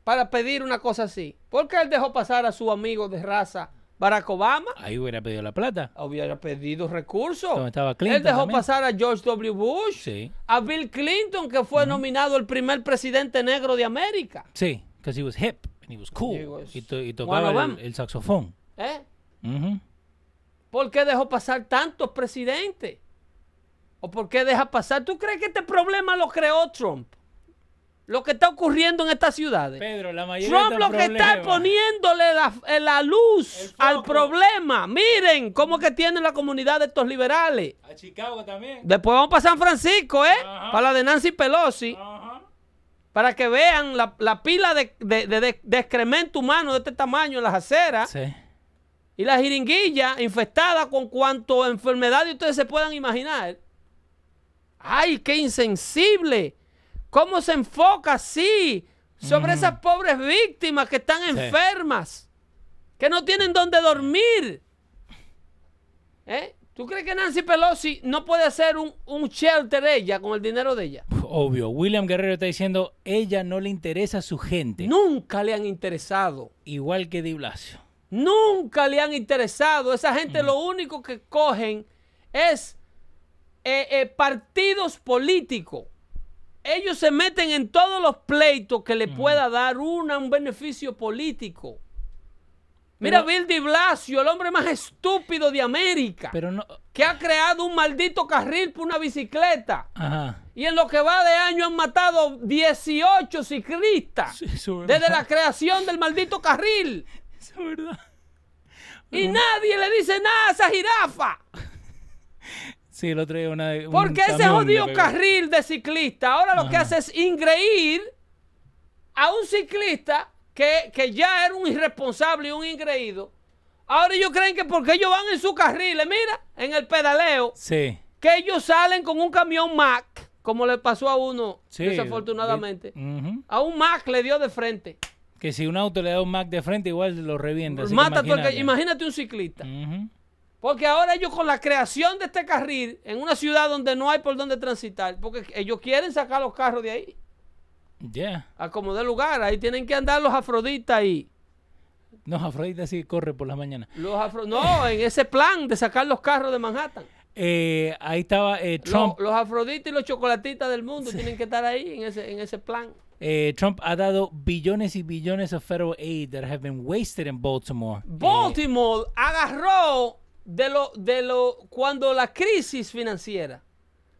para pedir una cosa así? ¿Por qué él dejó pasar a su amigo de raza Barack Obama? Ahí hubiera pedido la plata. Hubiera pedido recursos. Donde estaba Clinton Él dejó también. pasar a George W. Bush, Sí. a Bill Clinton, que fue nominado el primer presidente negro de América. Sí, because he was hip and he was cool. He was y, to- y one tocaba el, saxofón. ¿eh? Ujú. ¿Por qué dejó pasar tantos presidentes? ¿O por qué deja pasar? ¿Tú crees que este problema lo creó Trump? Lo que está ocurriendo en estas ciudades. Pedro, la mayoría Trump lo que está poniéndole la, eh, la luz al problema. Miren cómo que tiene la comunidad de estos liberales. A Chicago también. Después vamos para San Francisco, ¿eh? Ajá. Para la de Nancy Pelosi. Ajá. Para que vean la, la pila de, de- de- de- de excremento humano de este tamaño en las aceras. Sí. Y la jiringuilla infestada con cuanto enfermedades ustedes se puedan imaginar. ¡Ay, qué insensible! ¿Cómo se enfoca así sobre esas pobres víctimas que están enfermas? Que no tienen dónde dormir. ¿Eh? ¿Tú crees que Nancy Pelosi no puede hacer un, un shelter ella con el dinero de ella? Obvio. William Guerrero está diciendo, ella no le interesa a su gente. Nunca le han interesado. Igual que Di Blasio. Nunca le han interesado. Esa gente lo único que cogen es eh, eh, partidos políticos. Ellos se meten en todos los pleitos que le pueda dar una- un beneficio político. Mira, Pero- Bill de Blasio, el hombre más estúpido de América, Pero no... que ha creado un maldito carril por una bicicleta. Ajá. Y en lo que va de año han matado 18 ciclistas Sí, desde la creación del maldito carril. Eso es verdad. Y nadie le dice nada a esa jirafa. Sí, Sí, el otro día una. un Porque ese jodido carril de ciclista ahora lo que hace es ingreír a un ciclista que, que ya era un irresponsable y un ingreído. Ahora ellos creen que porque ellos van en su carril, eh, mira, en el pedaleo, Sí. que ellos salen con un camión Mac, como le pasó a uno, sí. desafortunadamente. A un Mac le dio de frente. Que si un auto le da un Mac de frente, igual lo revienta. Mata que- imagínate. un ciclista. Porque ahora ellos con la creación de este carril en una ciudad donde no hay por dónde transitar, porque ellos quieren sacar los carros de ahí, Ya. a como de lugar, ahí tienen que andar los afroditas ahí. No, Afrodita sí corre por las mañanas. Los afro- no, en ese plan de sacar los carros de Manhattan. Eh, ahí estaba eh, Trump. los afroditas y los chocolatitas del mundo tienen que estar ahí en ese, en ese plan. Eh, Trump ha dado billones y billones of federal aid that have been wasted in Baltimore. Baltimore agarró de lo, de lo, cuando la crisis financiera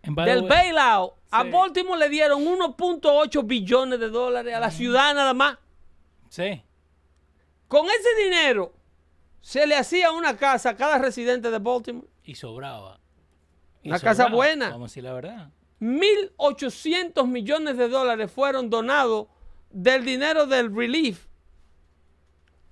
del way- bailout, a. Baltimore le dieron 1.8 billones de dólares a la ciudad nada más. Sí. Con ese dinero se le hacía una casa a cada residente de Baltimore. Y sobraba. Y Una casa buena. Vamos a decir la verdad. 1.800 millones de dólares fueron donados del dinero del relief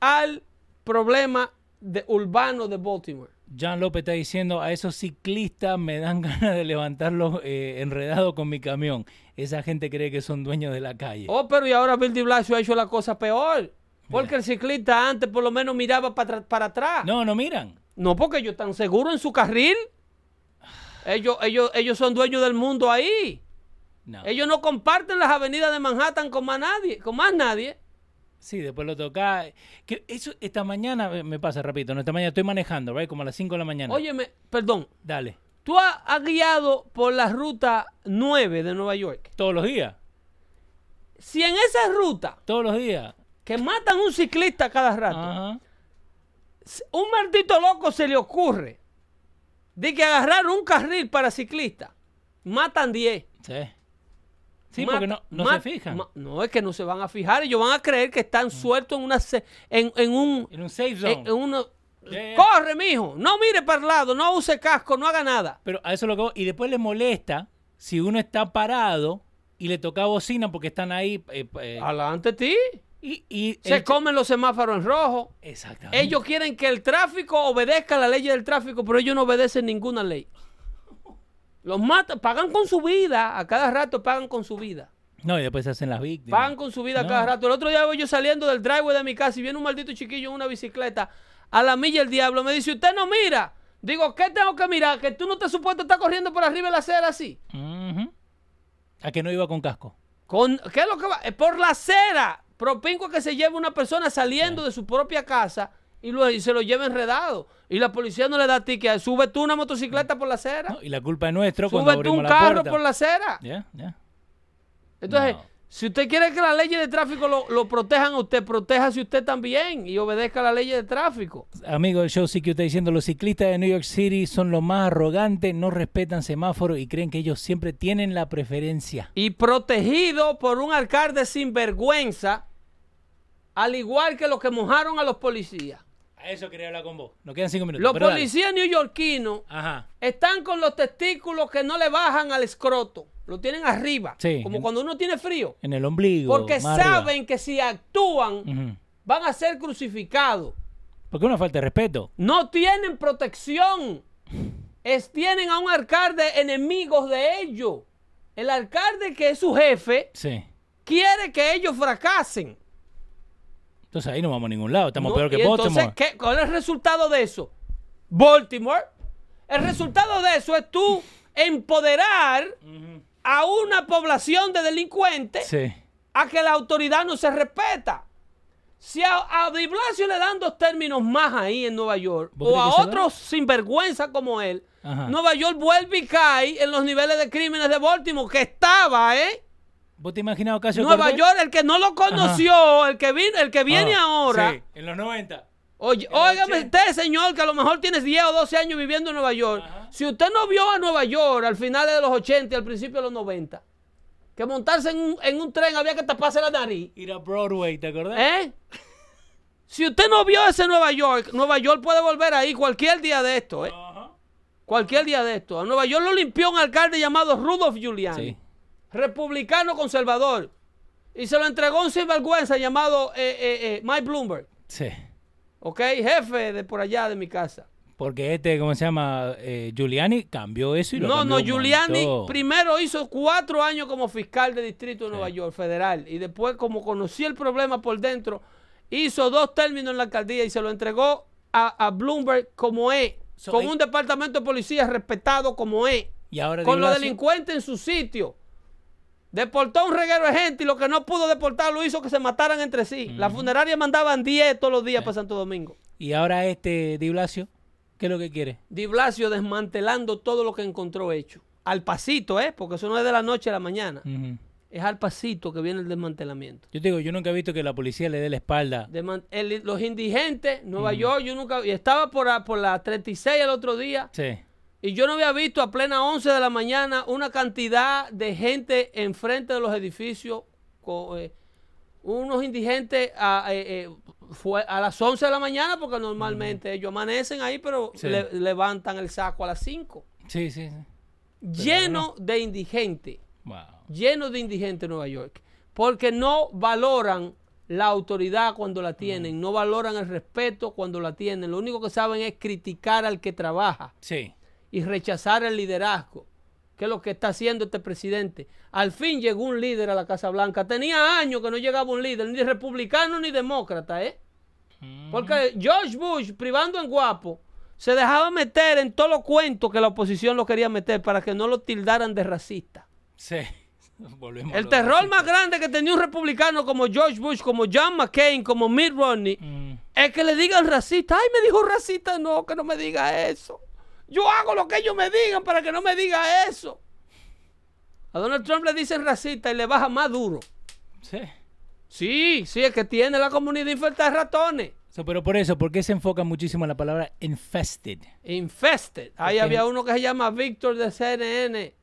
al problema de- urbano de Baltimore. John López está diciendo a esos ciclistas me dan ganas de levantarlos eh, enredados con mi camión. Esa gente cree que son dueños de la calle. Oh, pero y ahora Bill de Blasio ha hecho la cosa peor. Porque el ciclista antes por lo menos miraba para, para atrás. No, no miran. No, porque ellos están seguros en su carril. Ellos, ellos, ellos son dueños del mundo ahí. No. Ellos no comparten las avenidas de Manhattan con más nadie, con más nadie. Sí, después lo toca. Que eso esta mañana eh, me pasa, repito, no, esta mañana estoy manejando, right? Como a las 5 de la mañana. Óyeme, perdón, Dale. tú has, has guiado por la ruta 9 de Nueva York. Todos los días. Si en esa ruta Todos los días. que matan un ciclista cada rato, Ajá. un maldito loco se le ocurre de que agarrar un carril para ciclistas, matan 10. Sí. Sí, Mata- porque no, no se fijan. ma- no, es que no se van a fijar. Ellos van a creer que están sueltos en una en, en un en un safe zone. en, en uno- Yeah, yeah. corre, mijo, no mire para el lado, no use casco, no haga nada. Pero a eso es lo que. Y después le molesta si uno está parado y le toca bocina porque están ahí. eh, eh, Adelante ti. y, y Se el- comen los semáforos en rojo. Exactamente. Ellos quieren que el tráfico obedezca la ley del tráfico, pero ellos no obedecen ninguna ley. Los matan, pagan con su vida, a cada rato pagan con su vida. No, y después se hacen las víctimas. Pagan con su vida a No. cada rato. El otro día voy yo saliendo del driveway de mi casa y viene un maldito chiquillo en una bicicleta a la milla el diablo. Me dice, usted no mira. Digo, ¿qué tengo que mirar? Que tú no te supuesto estar corriendo por arriba de la acera así. A que no iba con casco. Con, ¿Qué es lo que va? Es por la acera. Propinco que se lleve una persona saliendo de su propia casa y, lo- y se lo lleve enredado. Y la policía no le da ticket. Sube tú una motocicleta por la acera. ¿no? Y la culpa es nuestra cuando Sube tú un carro por la acera. Entonces, No. si usted quiere que las leyes de tráfico lo, lo protejan a usted, protéjase usted también y obedezca las leyes de tráfico. Amigo show, sí que está diciendo, los ciclistas de New York City son los más arrogantes, no respetan semáforos y creen que ellos siempre tienen la preferencia. Y protegido por un alcalde sin vergüenza, al igual que los que mojaron a los policías. A eso quería hablar con vos. Nos quedan cinco minutos. Los pero policías neoyorquinos Ajá. están con los testículos que no le bajan al escroto. Lo tienen arriba. Sí. Como cuando uno tiene frío. En el ombligo. Porque arriba. saben que si actúan van a ser crucificados. Porque es una falta de respeto. No tienen protección. Es, tienen a un alcalde enemigos de ellos. El alcalde que es su jefe Sí. quiere que ellos fracasen. Entonces ahí no vamos a ningún lado. Estamos ¿no? peor que Y entonces, Baltimore. ¿qué- ¿cuál es el resultado de eso? Baltimore. El resultado de eso es tú empoderar a una población de delincuentes Sí. a que la autoridad no se respeta. Si a, a Di Blasio le dan dos términos más ahí en Nueva York, ¿Vos o a otros sinvergüenza como él, Ajá. Nueva York vuelve y cae en los niveles de crímenes de Baltimore, que estaba, ¿eh? ¿Vos te imaginabas Ocasio Nueva? York, el que no lo conoció, el que vino, el que viene Ah, ahora. Sí, en los 90. Oye, óigame 80. usted, señor, que a lo mejor tienes 10 o 12 años viviendo en Nueva York. Ajá. Si usted no vio a Nueva York al final de los 80 y al principio de los 90, que montarse en un, en un tren había que taparse la nariz. Ir a Broadway, ¿te acordás? ¿Eh? Si usted no vio ese Nueva York, Nueva York puede volver ahí cualquier día de esto, ¿eh? Cualquier día de esto. A Nueva York lo limpió un alcalde llamado Rudolph Giuliani. Sí. Republicano conservador. Y se lo entregó un sinvergüenza llamado eh, eh, eh, Mike Bloomberg. Sí. ¿Ok? Jefe de por allá de mi casa. Porque este, ¿cómo se llama? Eh, Giuliani cambió eso y lo No, cambió no, Giuliani primero hizo cuatro años como fiscal de distrito de Nueva York, federal, y después, como conocía el problema por dentro, hizo dos términos en la alcaldía y se lo entregó a, a Bloomberg como es, So, con un departamento de policía respetado como es, Y ahora con los delincuentes en su sitio. Deportó a un reguero de gente y lo que no pudo deportar lo hizo que se mataran entre sí. Las funerarias mandaban 10 todos los días para Santo Domingo. Y ahora este Di Blasio, ¿qué es lo que quiere? Di Blasio desmantelando todo lo que encontró hecho. Al pasito, ¿eh? Porque eso no es de la noche a la mañana. Es al pasito que viene el desmantelamiento. Yo te digo, yo nunca he visto que la policía le dé la espalda. El- los indigentes, Nueva York, yo nunca... Y estaba por, por la 36 el otro día Sí. Y yo no había visto a plena 11 de la mañana una cantidad de gente enfrente de los edificios, eh, unos indigentes a, eh, eh, fue a las 11 de la mañana porque normalmente ellos amanecen ahí, pero Sí. le- levantan el saco a las 5. Sí, sí, sí. Lleno de indigentes. Wow. lleno de indigentes en Nueva York, porque no valoran la autoridad cuando la tienen, no valoran el respeto cuando la tienen, lo único que saben es criticar al que trabaja Sí. Y rechazar el liderazgo, que es lo que está haciendo este presidente. Al fin llegó un líder a la Casa Blanca, tenía años que no llegaba un líder, ni republicano ni demócrata, ¿eh? Porque George Bush, privando en guapo, se dejaba meter en todos los cuentos que la oposición lo quería meter para que no lo tildaran de racista. Sí. Volvemos El terror más grande que tenía un republicano como George Bush, como John McCain, como Mitt Romney, Mm, es que le digan racista. Ay, me dijo racista. No, que no me diga eso. Yo hago lo que ellos me digan para que no me diga eso. A Donald Trump le dicen racista y le baja más duro. sí. Sí, sí, es que tiene la comunidad infectada de ratones. So, pero por eso, ¿por qué se enfoca muchísimo en la palabra infested? Infested. Ahí había uno que se llama Víctor de CNN,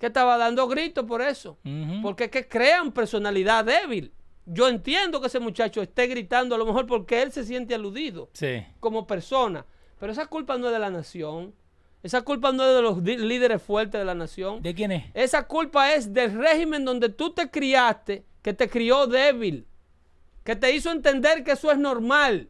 que estaba dando gritos por eso. Porque es que crean personalidad débil. Yo entiendo que ese muchacho esté gritando, a lo mejor porque él se siente aludido Sí. como persona. Pero esa culpa no es de la nación. Esa culpa no es de los líderes fuertes de la nación. ¿De quién es? Esa culpa es del régimen donde tú te criaste, que te crió débil, que te hizo entender que eso es normal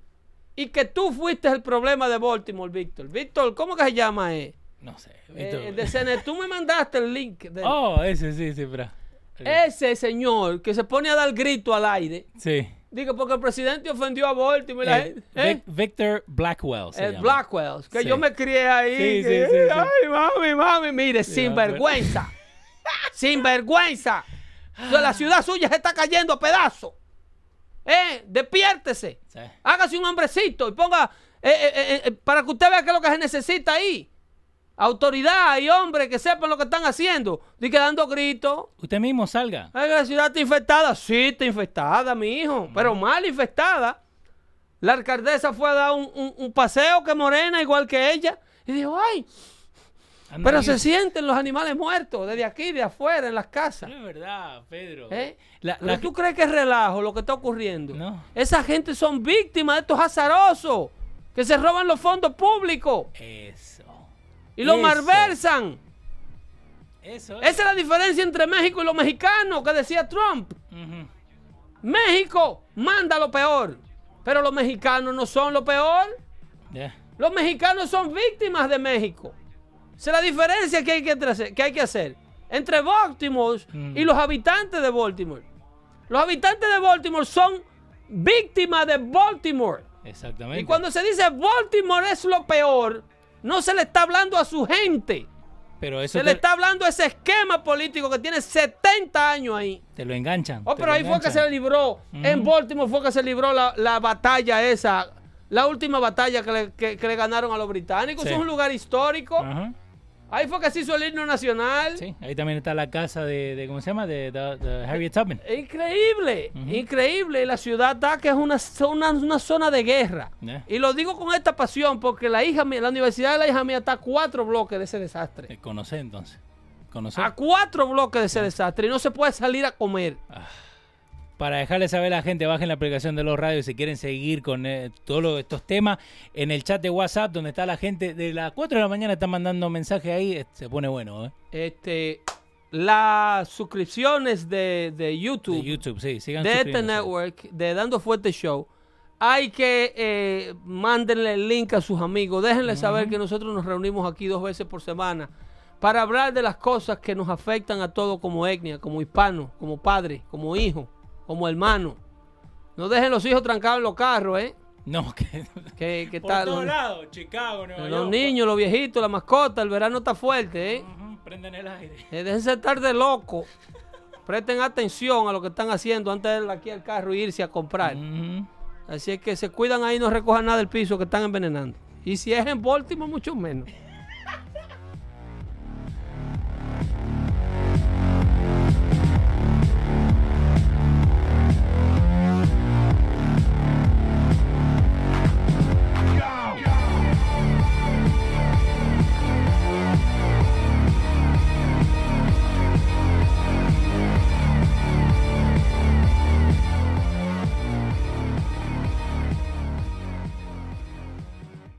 y que tú fuiste el problema de Baltimore, Víctor. Víctor, ¿cómo que se llama? Eh? No sé. Eh, de. Tú me mandaste el link. de- Oh, ese sí, sí, pero. Ese señor que se pone a dar grito al aire. Sí. Digo, porque el presidente ofendió a Baltimore. y la Eh, gente- ¿eh? Vic- Victor Blackwell. se El llama. Blackwell, que Sí. yo me crié ahí. Sí, que, sí. Ay, mami, mami, mire, sin vergüenza. sin vergüenza. La ciudad suya se está cayendo a pedazos. Eh, despiértese. Sí. Hágase un hombrecito y ponga eh, eh, eh, eh, para que usted vea qué es lo que se necesita ahí. Autoridad y hombres que sepan lo que están haciendo. Dice dando gritos. Usted mismo salga. Ay, la ciudad está infectada. Sí, está infectada, mi hijo. Pero mal infectada. La alcaldesa fue a dar un, un- un paseo que morena, igual que ella. Y dijo, ay, Anda pero se sienten los animales muertos desde aquí, de afuera, en las casas. No es verdad, Pedro. ¿Eh? La- ¿Pero la- ¿Tú crees que es relajo lo que está ocurriendo? No. Esa gente son víctimas de estos azarosos que se roban los fondos públicos Eso. Y los Eso. malversan. Eso es. Esa es la diferencia entre México y los mexicanos que decía Trump. México manda lo peor, pero los mexicanos no son lo peor. Los mexicanos son víctimas de México. Esa es la diferencia que hay que, que hay que hacer entre Baltimore Mm. y los habitantes de Baltimore. Los habitantes de Baltimore son víctimas de Baltimore. Exactamente. Y cuando se dice Baltimore es lo peor, no se le está hablando a su gente. Pero eso Se te, le está hablando a ese esquema político que tiene 70 años ahí. te lo enganchan. Oh, pero ahí fue que se libró. En Baltimore fue que se libró la, la batalla esa. La última batalla que le, que- que le ganaron a los británicos. Sí. Es un lugar histórico. Ajá. Ahí fue que se hizo el himno nacional. Sí, ahí también está la casa de, de ¿cómo se llama? De, de- de Harriet Tubman. Increíble, increíble. Y la ciudad está que es una, zona- una zona de guerra. Ya. Y lo digo con esta pasión porque la hija mía, la universidad de la hija mía está a cuatro bloques de ese desastre. Eh, Conoce entonces. Conoce. A cuatro bloques de ese desastre. Y no se puede salir a comer. Para dejarle saber a la gente, bajen la aplicación de los radios si quieren seguir con eh, todos estos temas. En el chat de WhatsApp, donde está la gente, de las 4 de la mañana están mandando mensajes ahí, eh, se pone bueno. ¿eh? Este, las suscripciones de, de YouTube, De YouTube, sí, sigan de este network, de Dando Fuerte Show, hay que eh, mándenle el link a sus amigos. Déjenle saber que nosotros nos reunimos aquí dos veces por semana para hablar de las cosas que nos afectan a todos como etnia, como hispano, como padre, como hijo, como hermano. No dejen los hijos trancados en los carros, ¿eh? No, que. Que, que Por tal, todos los, lados, Chicago, Nueva los York, niños, los viejitos, la mascota, el verano está fuerte, ¿eh? Ujú, prenden el aire. Eh, déjense estar de loco. Presten atención a lo que están haciendo antes de ir aquí al carro e irse a comprar. Así es que se cuidan ahí, no recojan nada del piso que están envenenando. Y si es en Baltimore, mucho menos.